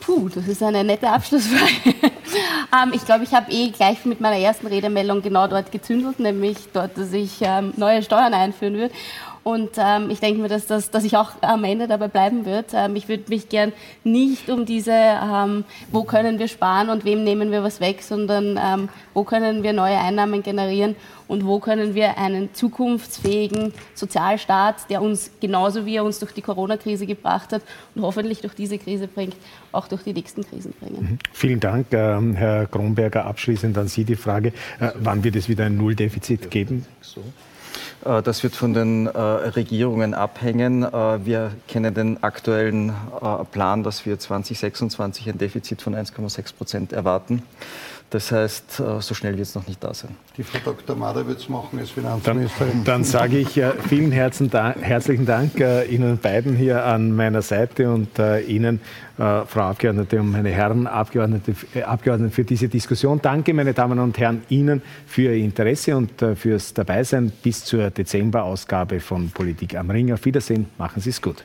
puh, das ist eine nette Abschlussfrage. ähm, ich glaube, ich habe eh gleich mit meiner ersten Redemeldung genau dort gezündelt, nämlich dort, dass ich ähm, neue Steuern einführen würde. Und ähm, ich denke mir, dass, das, dass ich auch am Ende dabei bleiben wird. Ähm, ich würde mich gern nicht um diese, ähm, wo können wir sparen und wem nehmen wir was weg, sondern ähm, wo können wir neue Einnahmen generieren und wo können wir einen zukunftsfähigen Sozialstaat, der uns genauso wie er uns durch die Corona-Krise gebracht hat und hoffentlich durch diese Krise bringt, auch durch die nächsten Krisen bringen. Mhm. Vielen Dank, äh, Herr Kronberger. Abschließend an Sie die Frage, äh, wann wird es wieder ein Nulldefizit geben? So. Äh, das wird von den äh, Regierungen abhängen. Äh, wir kennen den aktuellen Plan, dass wir 2026 ein Defizit von 1,6 Prozent erwarten. Das heißt, äh, so schnell wird es noch nicht da sein. Die Frau Dr. Mader wird es machen als Finanzministerin. Dann, dann sage ich äh, vielen herzlichen Dank äh, Ihnen beiden hier an meiner Seite und Ihnen, Frau Abgeordnete und meine Herren Abgeordnete, Abgeordnete, für diese Diskussion. Danke, meine Damen und Herren, Ihnen für Ihr Interesse und fürs Dabeisein bis zur Dezemberausgabe von Politik am Ring. Auf Wiedersehen, machen Sie es gut.